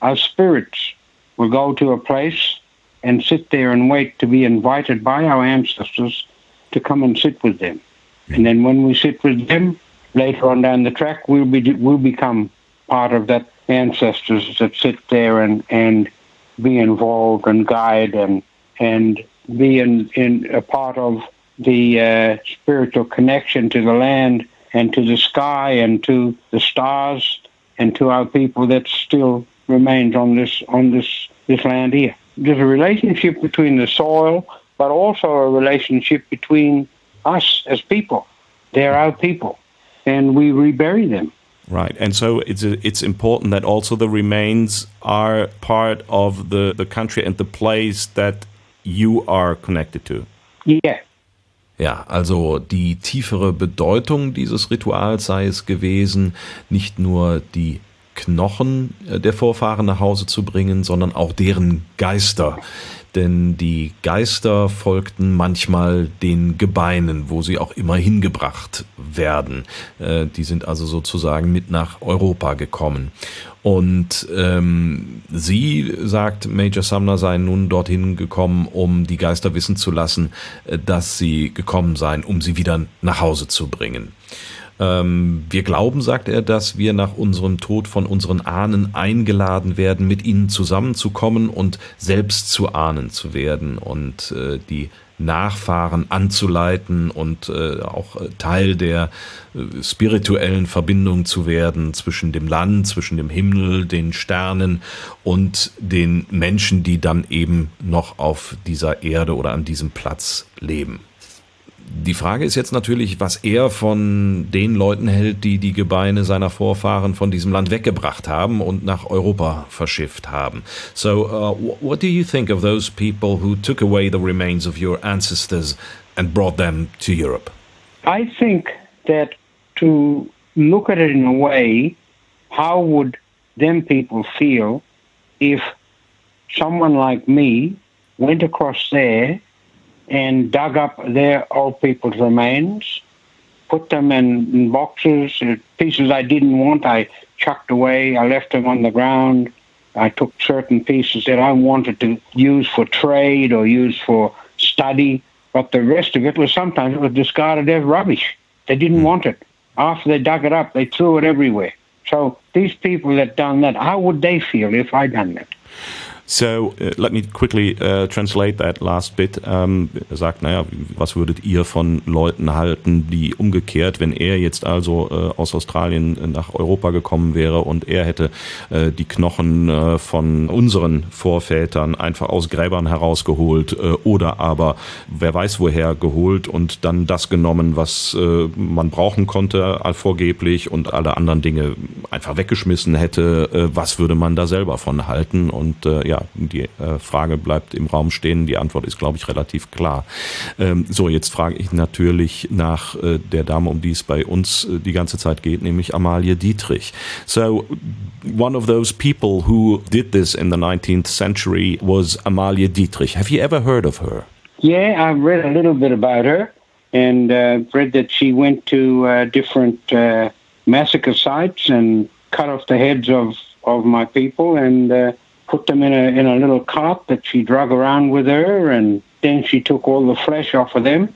our spirits will go to a place and sit there and wait to be invited by our ancestors to come and sit with them. And then when we sit with them, later on down the track, we'll be we'll become part of that ancestors that sit there and, and be involved and guide and and be in, in a part of the uh, spiritual connection to the land and to the sky and to the stars and to our people that still remains on this on this this land here. There's a relationship between the soil, but also a relationship between us as people. They're our people, and we rebury them. Right, and so it's it's important that also the remains are part of the the country and the place that you are connected to. Yeah. Ja, also die tiefere Bedeutung dieses Rituals sei es gewesen, nicht nur die Knochen der Vorfahren nach Hause zu bringen, sondern auch deren Geister. Denn die Geister folgten manchmal den Gebeinen, wo sie auch immer hingebracht werden. Äh, die sind also sozusagen mit nach Europa gekommen. Und ähm, sie, sagt Major Sumner, seien nun dorthin gekommen, um die Geister wissen zu lassen, äh, dass sie gekommen seien, um sie wieder nach Hause zu bringen. Ähm, wir glauben, sagt er, dass wir nach unserem Tod von unseren Ahnen eingeladen werden, mit ihnen zusammenzukommen und selbst zu Ahnen zu werden und äh, die Nachfahren anzuleiten und äh, auch Teil der äh, spirituellen Verbindung zu werden zwischen dem Land, zwischen dem Himmel, den Sternen und den Menschen, die dann eben noch auf dieser Erde oder an diesem Platz leben. Die Frage ist jetzt natürlich, was er von den Leuten hält, die die Gebeine seiner Vorfahren von diesem Land weggebracht haben und nach Europa verschifft haben. So, uh, what do you think of those people who took away the remains of your ancestors and brought them to Europe? I think that to look at it in a way, how would them people feel if someone like me went across there and dug up their old people's remains, put them in, in boxes, uh, pieces I didn't want, I chucked away, I left them on the ground. I took certain pieces that I wanted to use for trade or use for study, but the rest of it was sometimes it was discarded as rubbish. They didn't want it. After they dug it up, they threw it everywhere. So these people that done that, how would they feel if I done that? So uh, let me quickly uh, translate that last bit. Um, er sagt, naja, was würdet ihr von Leuten halten, die umgekehrt, wenn er jetzt also äh, aus Australien nach Europa gekommen wäre und er hätte äh, die Knochen äh, von unseren Vorvätern einfach aus Gräbern herausgeholt äh, oder aber wer weiß woher geholt und dann das genommen, was äh, man brauchen konnte, vorgeblich und alle anderen Dinge einfach weggeschmissen hätte, äh, was würde man da selber von halten? Und ja, die äh, Frage bleibt im Raum stehen. Die Antwort ist, glaube ich, relativ klar. Ähm, so, jetzt frage ich natürlich nach äh, der Dame, um die es bei uns äh, die ganze Zeit geht, nämlich Amalie Dietrich. So, one of those people who did this in the 19th century was Amalie Dietrich. Have you ever heard of her? Yeah, I've read a little bit about her and uh, read that she went to uh, different uh, massacre sites and cut off the heads of, of my people and uh, put them in a in a little cart that she drug around with her, and then she took all the flesh off of them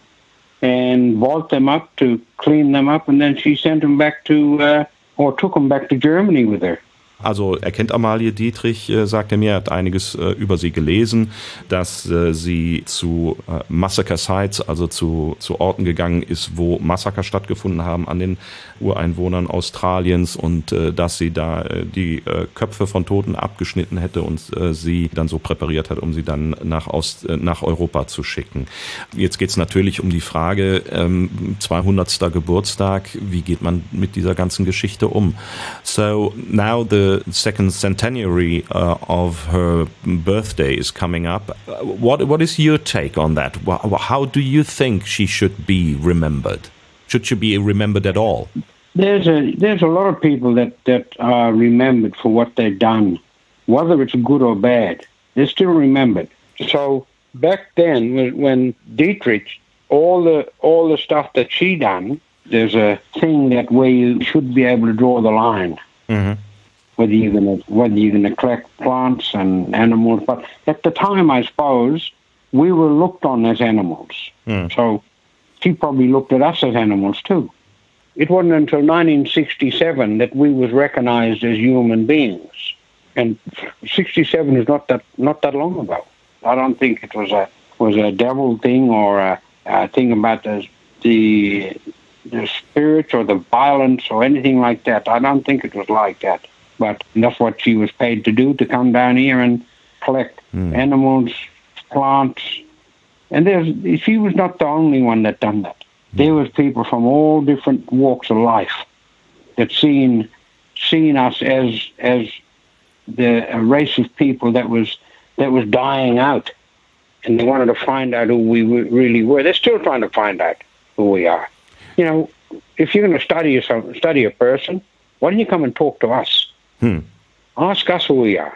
and boiled them up to clean them up, and then she sent them back to uh, or took them back to Germany with her. Also er kennt Amalie Dietrich, äh, sagt er mir, hat einiges äh, über sie gelesen, dass äh, sie zu äh, Massacre Sites, also zu, zu Orten gegangen ist, wo Massaker stattgefunden haben an den Ureinwohnern Australiens und äh, dass sie da äh, die äh, Köpfe von Toten abgeschnitten hätte und äh, sie dann so präpariert hat, um sie dann nach, Ost, äh, nach Europa zu schicken. Jetzt geht es natürlich um die Frage, ähm, 200. Geburtstag, wie geht man mit dieser ganzen Geschichte um? So now the second centenary uh, of her birthday is coming up. What what is your take on that? How do you think she should be remembered? Should she be remembered at all? There's a there's a lot of people that that are remembered for what they've done, whether it's good or bad. They're still remembered. So back then, when Dietrich, all the all the stuff that she done, there's a thing that where you should be able to draw the line. Mm -hmm whether you're going to whether you're going to collect plants and animals. But at the time, I suppose we were looked on as animals. Mm. So she probably looked at us as animals too. it wasn't until 1967 that we was recognized as human beings. And 67 is not that not that long ago. I don't think it was a was a devil thing or a, a thing about the, the the spirits or the violence or anything like that. I don't think it was like that. But that's what she was paid to do to come down here and collect hmm. animals, plants, and there's she was not the only one that done that. Hmm. There was people from all different walks of life that seen seen us as as the a race of people that was that was dying out, and they wanted to find out who we really were. They're still trying to find out who we are. You know, if you're going to study some study a person, why don't you come and talk to us? Are.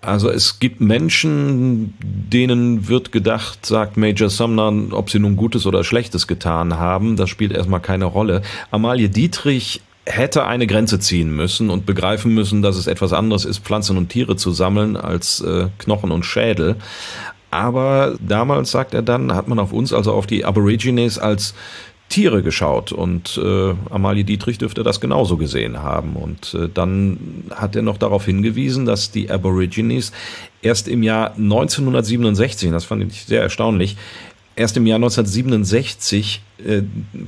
Also es gibt Menschen, denen wird gedacht, sagt Major Sumner, ob sie nun Gutes oder Schlechtes getan haben, das spielt erstmal keine Rolle. Amalie Dietrich hätte eine Grenze ziehen müssen und begreifen müssen, dass es etwas anderes ist, Pflanzen und Tiere zu sammeln als äh, Knochen und Schädel. Aber damals, sagt er dann, hat man auf uns, also auf die Aborigines, als Tiere geschaut und äh, Amalie Dietrich dürfte das genauso gesehen haben. Und äh, dann hat er noch darauf hingewiesen, dass die Aborigines erst im Jahr 1967, das fand ich sehr erstaunlich, erst im Jahr 1967 äh,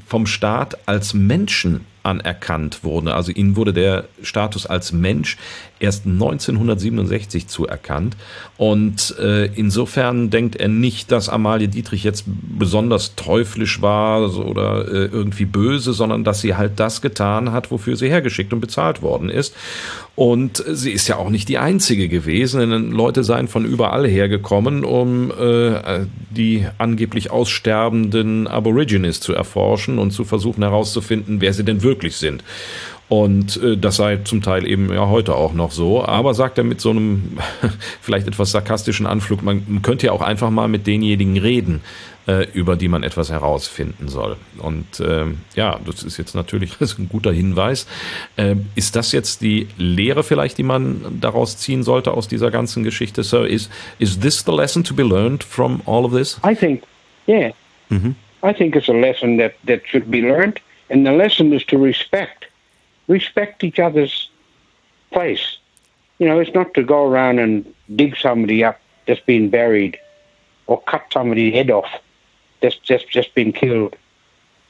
vom Staat als Menschen anerkannt wurden. Also ihnen wurde der Status als Mensch erst 1967 zuerkannt. Und äh, insofern denkt er nicht, dass Amalie Dietrich jetzt besonders teuflisch war oder äh, irgendwie böse, sondern dass sie halt das getan hat, wofür sie hergeschickt und bezahlt worden ist. Und sie ist ja auch nicht die einzige gewesen, denn Leute seien von überall hergekommen, um äh, die angeblich aussterbenden Aborigines zu erforschen und zu versuchen herauszufinden, wer sie denn wirklich sind. Und äh, das sei zum Teil eben ja heute auch noch so. Aber sagt er mit so einem vielleicht etwas sarkastischen Anflug, man könnte ja auch einfach mal mit denjenigen reden, äh, über die man etwas herausfinden soll. Und äh, ja, das ist jetzt natürlich ist ein guter Hinweis. Äh, ist das jetzt die Lehre vielleicht, die man daraus ziehen sollte aus dieser ganzen Geschichte? So, is, is this the lesson to be learned from all of this? I think, yeah, I think it's a lesson that, that should be learned, and the lesson is to respect, respect each other's place. You know, it's not to go around and dig somebody up that's been buried, or cut somebody's head off that's just just been killed.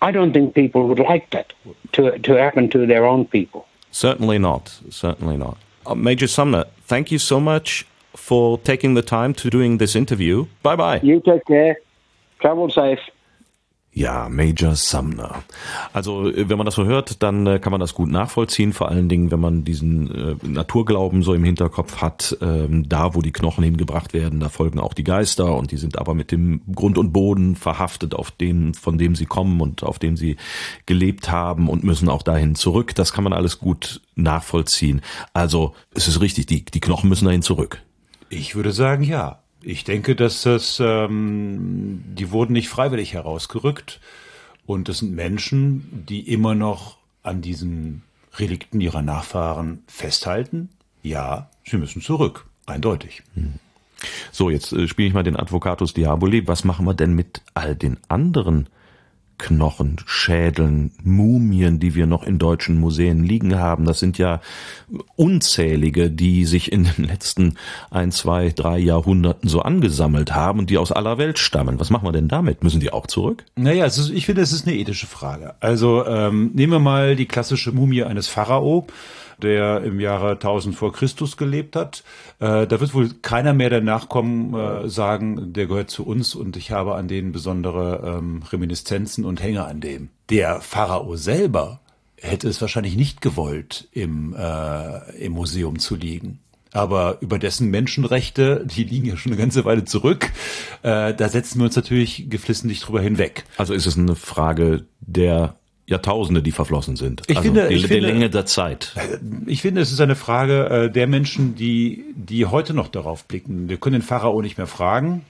I don't think people would like that to to happen to their own people. Certainly not. Certainly not. Uh, Major Sumner, thank you so much for taking the time to doing this interview. Bye bye. You take care. Travel safe. Ja, Major Sumner. Also, äh, wenn man das so hört, dann äh, kann man das gut nachvollziehen, vor allen Dingen, wenn man diesen äh, Naturglauben so im Hinterkopf hat, ähm, da wo die Knochen hingebracht werden, da folgen auch die Geister und die sind aber mit dem Grund und Boden verhaftet, auf dem, von dem sie kommen und auf dem sie gelebt haben und müssen auch dahin zurück. Das kann man alles gut nachvollziehen. Also, es ist richtig, die, die Knochen müssen dahin zurück. Ich würde sagen, ja. Ich denke, dass das, ähm, die wurden nicht freiwillig herausgerückt. Und das sind Menschen, die immer noch an diesen Relikten ihrer Nachfahren festhalten. Ja, sie müssen zurück. Eindeutig. So, jetzt äh, spiele ich mal den Advocatus Diaboli. Was machen wir denn mit all den anderen Knochen, Schädeln, Mumien, die wir noch in deutschen Museen liegen haben? Das sind ja unzählige, die sich in den letzten ein, zwei, drei Jahrhunderten so angesammelt haben und die aus aller Welt stammen. Was machen wir denn damit? Müssen die auch zurück? Naja, ist, ich finde, es ist eine ethische Frage. Also ähm, nehmen wir mal die klassische Mumie eines Pharao, der im Jahre 1000 vor Christus gelebt hat. Äh, da wird wohl keiner mehr der Nachkommen äh, sagen, der gehört zu uns und ich habe an denen besondere ähm, Reminiszenzen und hänge an dem. Der Pharao selber hätte es wahrscheinlich nicht gewollt, im, äh, im Museum zu liegen. Aber über dessen Menschenrechte, die liegen ja schon eine ganze Weile zurück, äh, da setzen wir uns natürlich geflissentlich drüber hinweg. Also ist es eine Frage der Jahrtausende, die verflossen sind. Ich also finde- die, ich der finde- Länge der Zeit. Ich finde, es ist eine Frage äh, der Menschen, die, die heute noch darauf blicken. Wir können den Pharao nicht mehr fragen.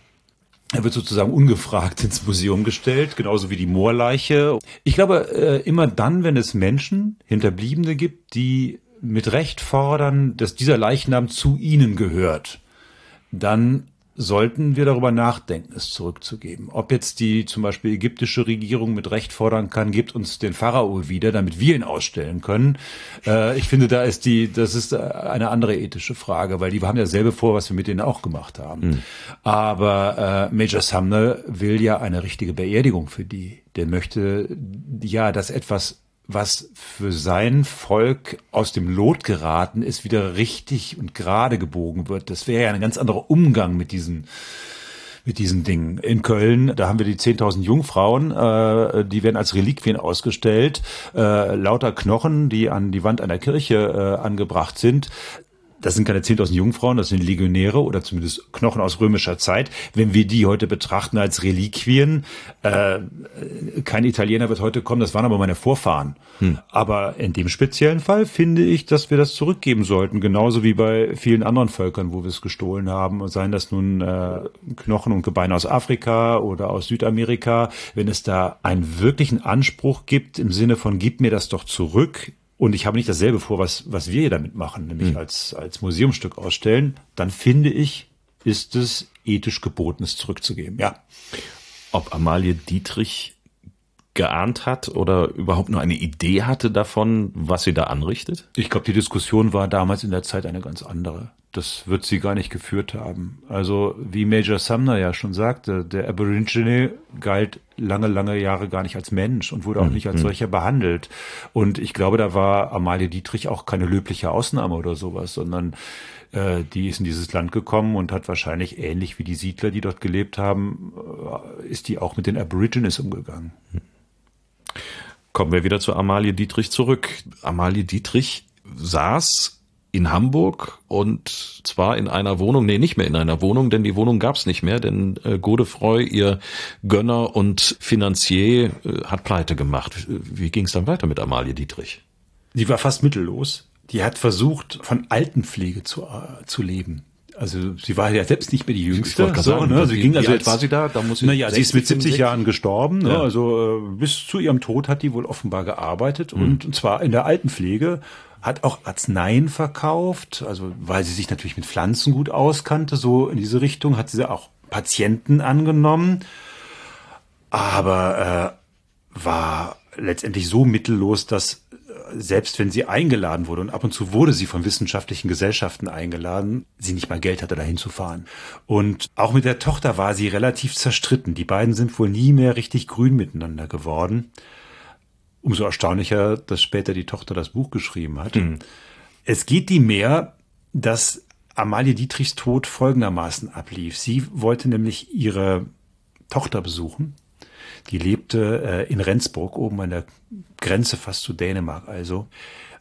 Er wird sozusagen ungefragt ins Museum gestellt, genauso wie die Moorleiche. Ich glaube, äh, immer dann, wenn es Menschen, Hinterbliebene gibt, die mit Recht fordern, dass dieser Leichnam zu ihnen gehört, dann sollten wir darüber nachdenken, es zurückzugeben. Ob jetzt die zum Beispiel ägyptische Regierung mit Recht fordern kann, gibt uns den Pharao wieder, damit wir ihn ausstellen können. Äh, ich finde, da ist die, das ist eine andere ethische Frage, weil die haben ja selber vor, was wir mit denen auch gemacht haben. Mhm. Aber äh, Major Sumner will ja eine richtige Beerdigung für die. Der möchte ja, dass etwas was für sein Volk aus dem Lot geraten ist, wieder richtig und gerade gebogen wird. Das wäre ja ein ganz anderer Umgang mit diesen mit diesen Dingen. In Köln, da haben wir die 10.000 Jungfrauen, äh, die werden als Reliquien ausgestellt, äh, lauter Knochen, die an die Wand einer Kirche äh, angebracht sind das sind keine 10.000 Jungfrauen, das sind Legionäre oder zumindest Knochen aus römischer Zeit. Wenn wir die heute betrachten als Reliquien, äh, kein Italiener wird heute kommen, das waren aber meine Vorfahren. Hm. Aber in dem speziellen Fall finde ich, dass wir das zurückgeben sollten, genauso wie bei vielen anderen Völkern, wo wir es gestohlen haben, seien das nun äh, Knochen und Gebeine aus Afrika oder aus Südamerika. Wenn es da einen wirklichen Anspruch gibt im Sinne von, gib mir das doch zurück, und ich habe nicht dasselbe vor, was, was wir hier damit machen, nämlich mhm. als, als Museumsstück ausstellen, dann finde ich, ist es ethisch geboten, es zurückzugeben. Ja. Ob Amalie Dietrich geahnt hat oder überhaupt nur eine Idee hatte davon, was sie da anrichtet? Ich glaube, die Diskussion war damals in der Zeit eine ganz andere. Das wird sie gar nicht geführt haben. Also wie Major Sumner ja schon sagte, der Aborigine galt lange, lange Jahre gar nicht als Mensch und wurde auch mhm. nicht als mhm. solcher behandelt. Und ich glaube, da war Amalie Dietrich auch keine löbliche Ausnahme oder sowas, sondern äh, die ist in dieses Land gekommen und hat wahrscheinlich ähnlich wie die Siedler, die dort gelebt haben, äh, ist die auch mit den Aborigines umgegangen. Kommen wir wieder zu Amalie Dietrich zurück. Amalie Dietrich saß in Hamburg und zwar in einer Wohnung, nee, nicht mehr in einer Wohnung, denn die Wohnung gab's nicht mehr, denn äh, Godefroy, ihr Gönner und Finanzier, äh, hat pleite gemacht. Wie ging's dann weiter mit Amalie Dietrich? Die war fast mittellos. Die hat versucht, von Altenpflege zu, äh, zu leben. Also sie war ja selbst nicht mehr die Jüngste. So, sagen, ne? Sie ging also alt war sie da? Da muss sie. Naja, sie ist mit 70 Jahren gestorben. Ne? Ja. Also äh, bis zu ihrem Tod hat die wohl offenbar gearbeitet mhm. und, und zwar in der Altenpflege hat auch Arzneien verkauft, also weil sie sich natürlich mit Pflanzen gut auskannte, so in diese Richtung hat sie auch Patienten angenommen, aber äh, war letztendlich so mittellos, dass äh, selbst wenn sie eingeladen wurde und ab und zu wurde sie von wissenschaftlichen Gesellschaften eingeladen, sie nicht mal Geld hatte, dahin zu fahren. Und auch mit der Tochter war sie relativ zerstritten. Die beiden sind wohl nie mehr richtig grün miteinander geworden. Umso erstaunlicher, dass später die Tochter das Buch geschrieben hat. Mhm. Es geht die mehr, dass Amalie Dietrichs Tod folgendermaßen ablief. Sie wollte nämlich ihre Tochter besuchen. Die lebte äh, in Rendsburg, oben an der Grenze fast zu Dänemark also.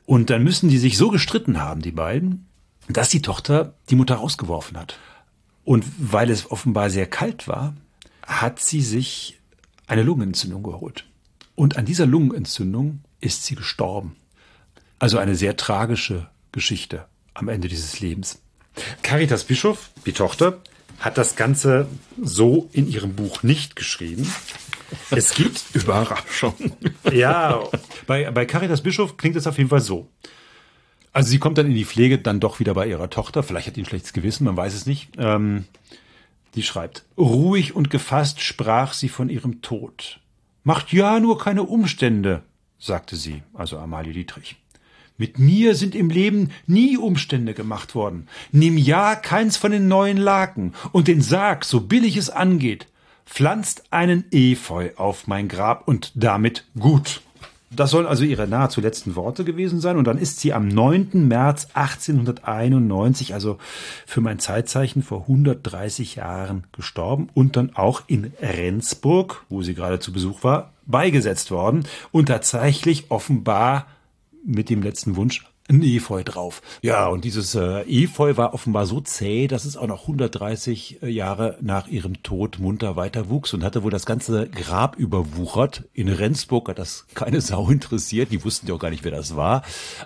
Und dann müssen die sich so gestritten haben, die beiden, dass die Tochter die Mutter rausgeworfen hat. Und weil es offenbar sehr kalt war, hat sie sich eine Lungenentzündung geholt. Und an dieser Lungenentzündung ist sie gestorben. Also eine sehr tragische Geschichte am Ende dieses Lebens. Caritas Bischof, die Tochter, hat das Ganze so in ihrem Buch nicht geschrieben. Es gibt Überraschung. Ja, bei, bei Caritas Bischof klingt es auf jeden Fall so. Also sie kommt dann in die Pflege, dann doch wieder bei ihrer Tochter. Vielleicht hat die ein schlechtes Gewissen, man weiß es nicht. Ähm, die schreibt, ruhig und gefasst sprach sie von ihrem Tod. Macht ja nur keine Umstände, sagte sie, also Amalie Dietrich. Mit mir sind im Leben nie Umstände gemacht worden. Nimm ja keins von den neuen Laken und den Sarg, so billig es angeht. Pflanzt einen Efeu auf mein Grab und damit gut. Das sollen also ihre nahezu letzten Worte gewesen sein. Und dann ist sie am 9. März 1891, also für mein Zeitzeichen vor 130 Jahren gestorben und dann auch in Rendsburg, wo sie gerade zu Besuch war, beigesetzt worden. Und tatsächlich offenbar mit dem letzten Wunsch ein Efeu drauf. Ja, und dieses äh, Efeu war offenbar so zäh, dass es auch noch 130 äh, Jahre nach ihrem Tod munter weiter wuchs und hatte wohl das ganze Grab überwuchert. In Rendsburg hat das keine Sau interessiert, die wussten ja auch gar nicht, wer das war.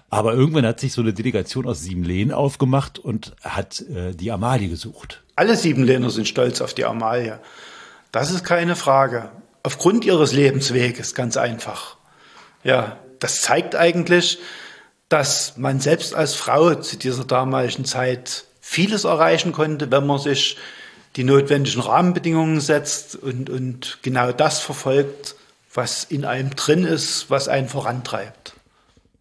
Aber irgendwann hat sich so eine Delegation aus Siebenlehnen aufgemacht und hat äh, die Amalie gesucht. Alle Siebenlehner sind stolz auf die Amalie. Das ist keine Frage. Aufgrund ihres Lebensweges, ganz einfach. Ja, das zeigt eigentlich, dass man selbst als Frau zu dieser damaligen Zeit vieles erreichen konnte, wenn man sich die notwendigen Rahmenbedingungen setzt und, und genau das verfolgt, was in einem drin ist, was einen vorantreibt.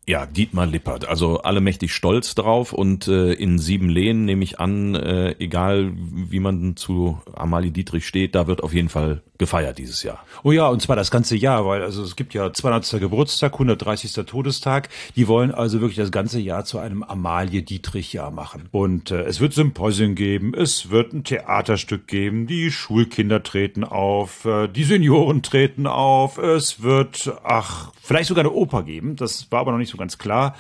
Ja, Dietmar Lippert. Also alle mächtig stolz drauf und äh, in sieben Lehen nehme ich an, äh, egal wie man zu Amalie Dietrich steht, da wird auf jeden Fall gefeiert dieses Jahr. Oh ja, und zwar das ganze Jahr, weil also es gibt ja 200. Geburtstag, 130. Todestag. Die wollen also wirklich das ganze Jahr zu einem Amalie Dietrich Jahr machen. Und äh, es wird Symposien geben, es wird ein Theaterstück geben, die Schulkinder treten auf, äh, die Senioren treten auf, es wird, ach, vielleicht sogar eine Oper geben. Das war aber noch nicht so ganz klar.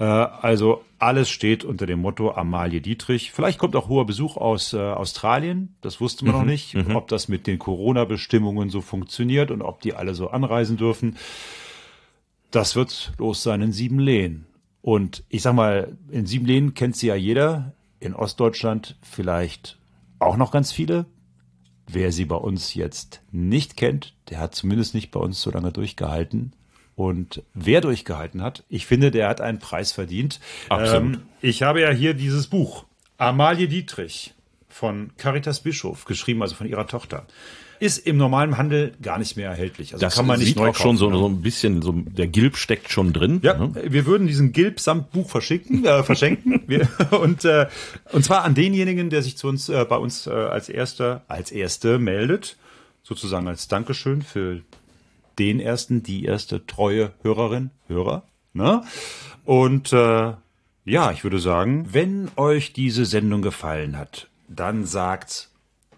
Äh, also alles steht unter dem Motto Amalie Dietrich. Vielleicht kommt auch hoher Besuch aus äh, Australien. Das wusste man noch nicht, ob das mit den Corona-Bestimmungen so funktioniert und ob die alle so anreisen dürfen. Das wird los sein in Siebenlehen. Und ich sag mal, in Siebenlehen kennt sie ja jeder. In Ostdeutschland vielleicht auch noch ganz viele. Wer sie bei uns jetzt nicht kennt, der hat zumindest nicht bei uns so lange durchgehalten. Und wer durchgehalten hat, ich finde, der hat einen Preis verdient. Absolut. Ähm, ich habe ja hier dieses Buch, Amalie Dietrich von Caritas Bischof, geschrieben, also von ihrer Tochter. Ist im normalen Handel gar nicht mehr erhältlich. Also Das kann man nicht sieht neu auch schon so, kaufen, so ein bisschen, so der Gilb steckt schon drin. ja, ne? wir würden diesen Gilb samt Buch verschicken, äh, verschenken. wir, und, äh, und zwar an denjenigen, der sich zu uns äh, bei uns äh, als erster, als erste meldet, sozusagen als Dankeschön für den ersten, die erste treue Hörerin, Hörer. Ne? Und äh, ja, ich würde sagen, wenn euch diese Sendung gefallen hat, dann sagt's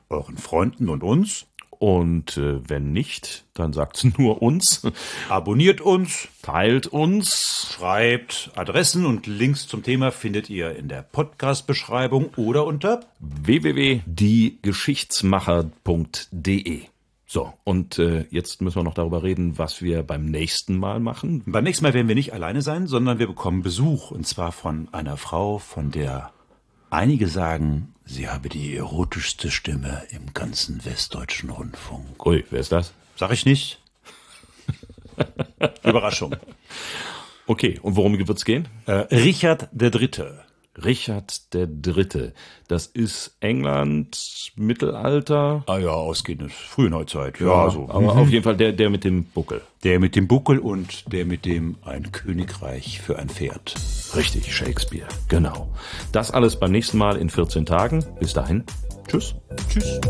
euren Freunden und uns. Und äh, wenn nicht, dann sagt's nur uns. Abonniert uns, Teilt uns. schreibt Adressen und Links zum Thema findet ihr in der Podcast-Beschreibung oder unter www.diegeschichtsmacher.de. So, und äh, jetzt müssen wir noch darüber reden, was wir beim nächsten Mal machen. Beim nächsten Mal werden wir nicht alleine sein, sondern wir bekommen Besuch. Und zwar von einer Frau, von der einige sagen, sie habe die erotischste Stimme im ganzen westdeutschen Rundfunk. Ui, wer ist das? Sag ich nicht. Überraschung. Okay, und worum wird's gehen? Äh, Richard der Dritte. Richard der Dritte. Das ist England, Mittelalter. Ah ja, ausgehendes, frühen Neuzeit. Ja, ja so. Aber mhm. auf jeden Fall der, der mit dem Buckel. Der mit dem Buckel und der mit dem ein Königreich für ein Pferd. Richtig, Shakespeare. Genau. Das alles beim nächsten Mal in 14 Tagen. Bis dahin. Tschüss. Tschüss.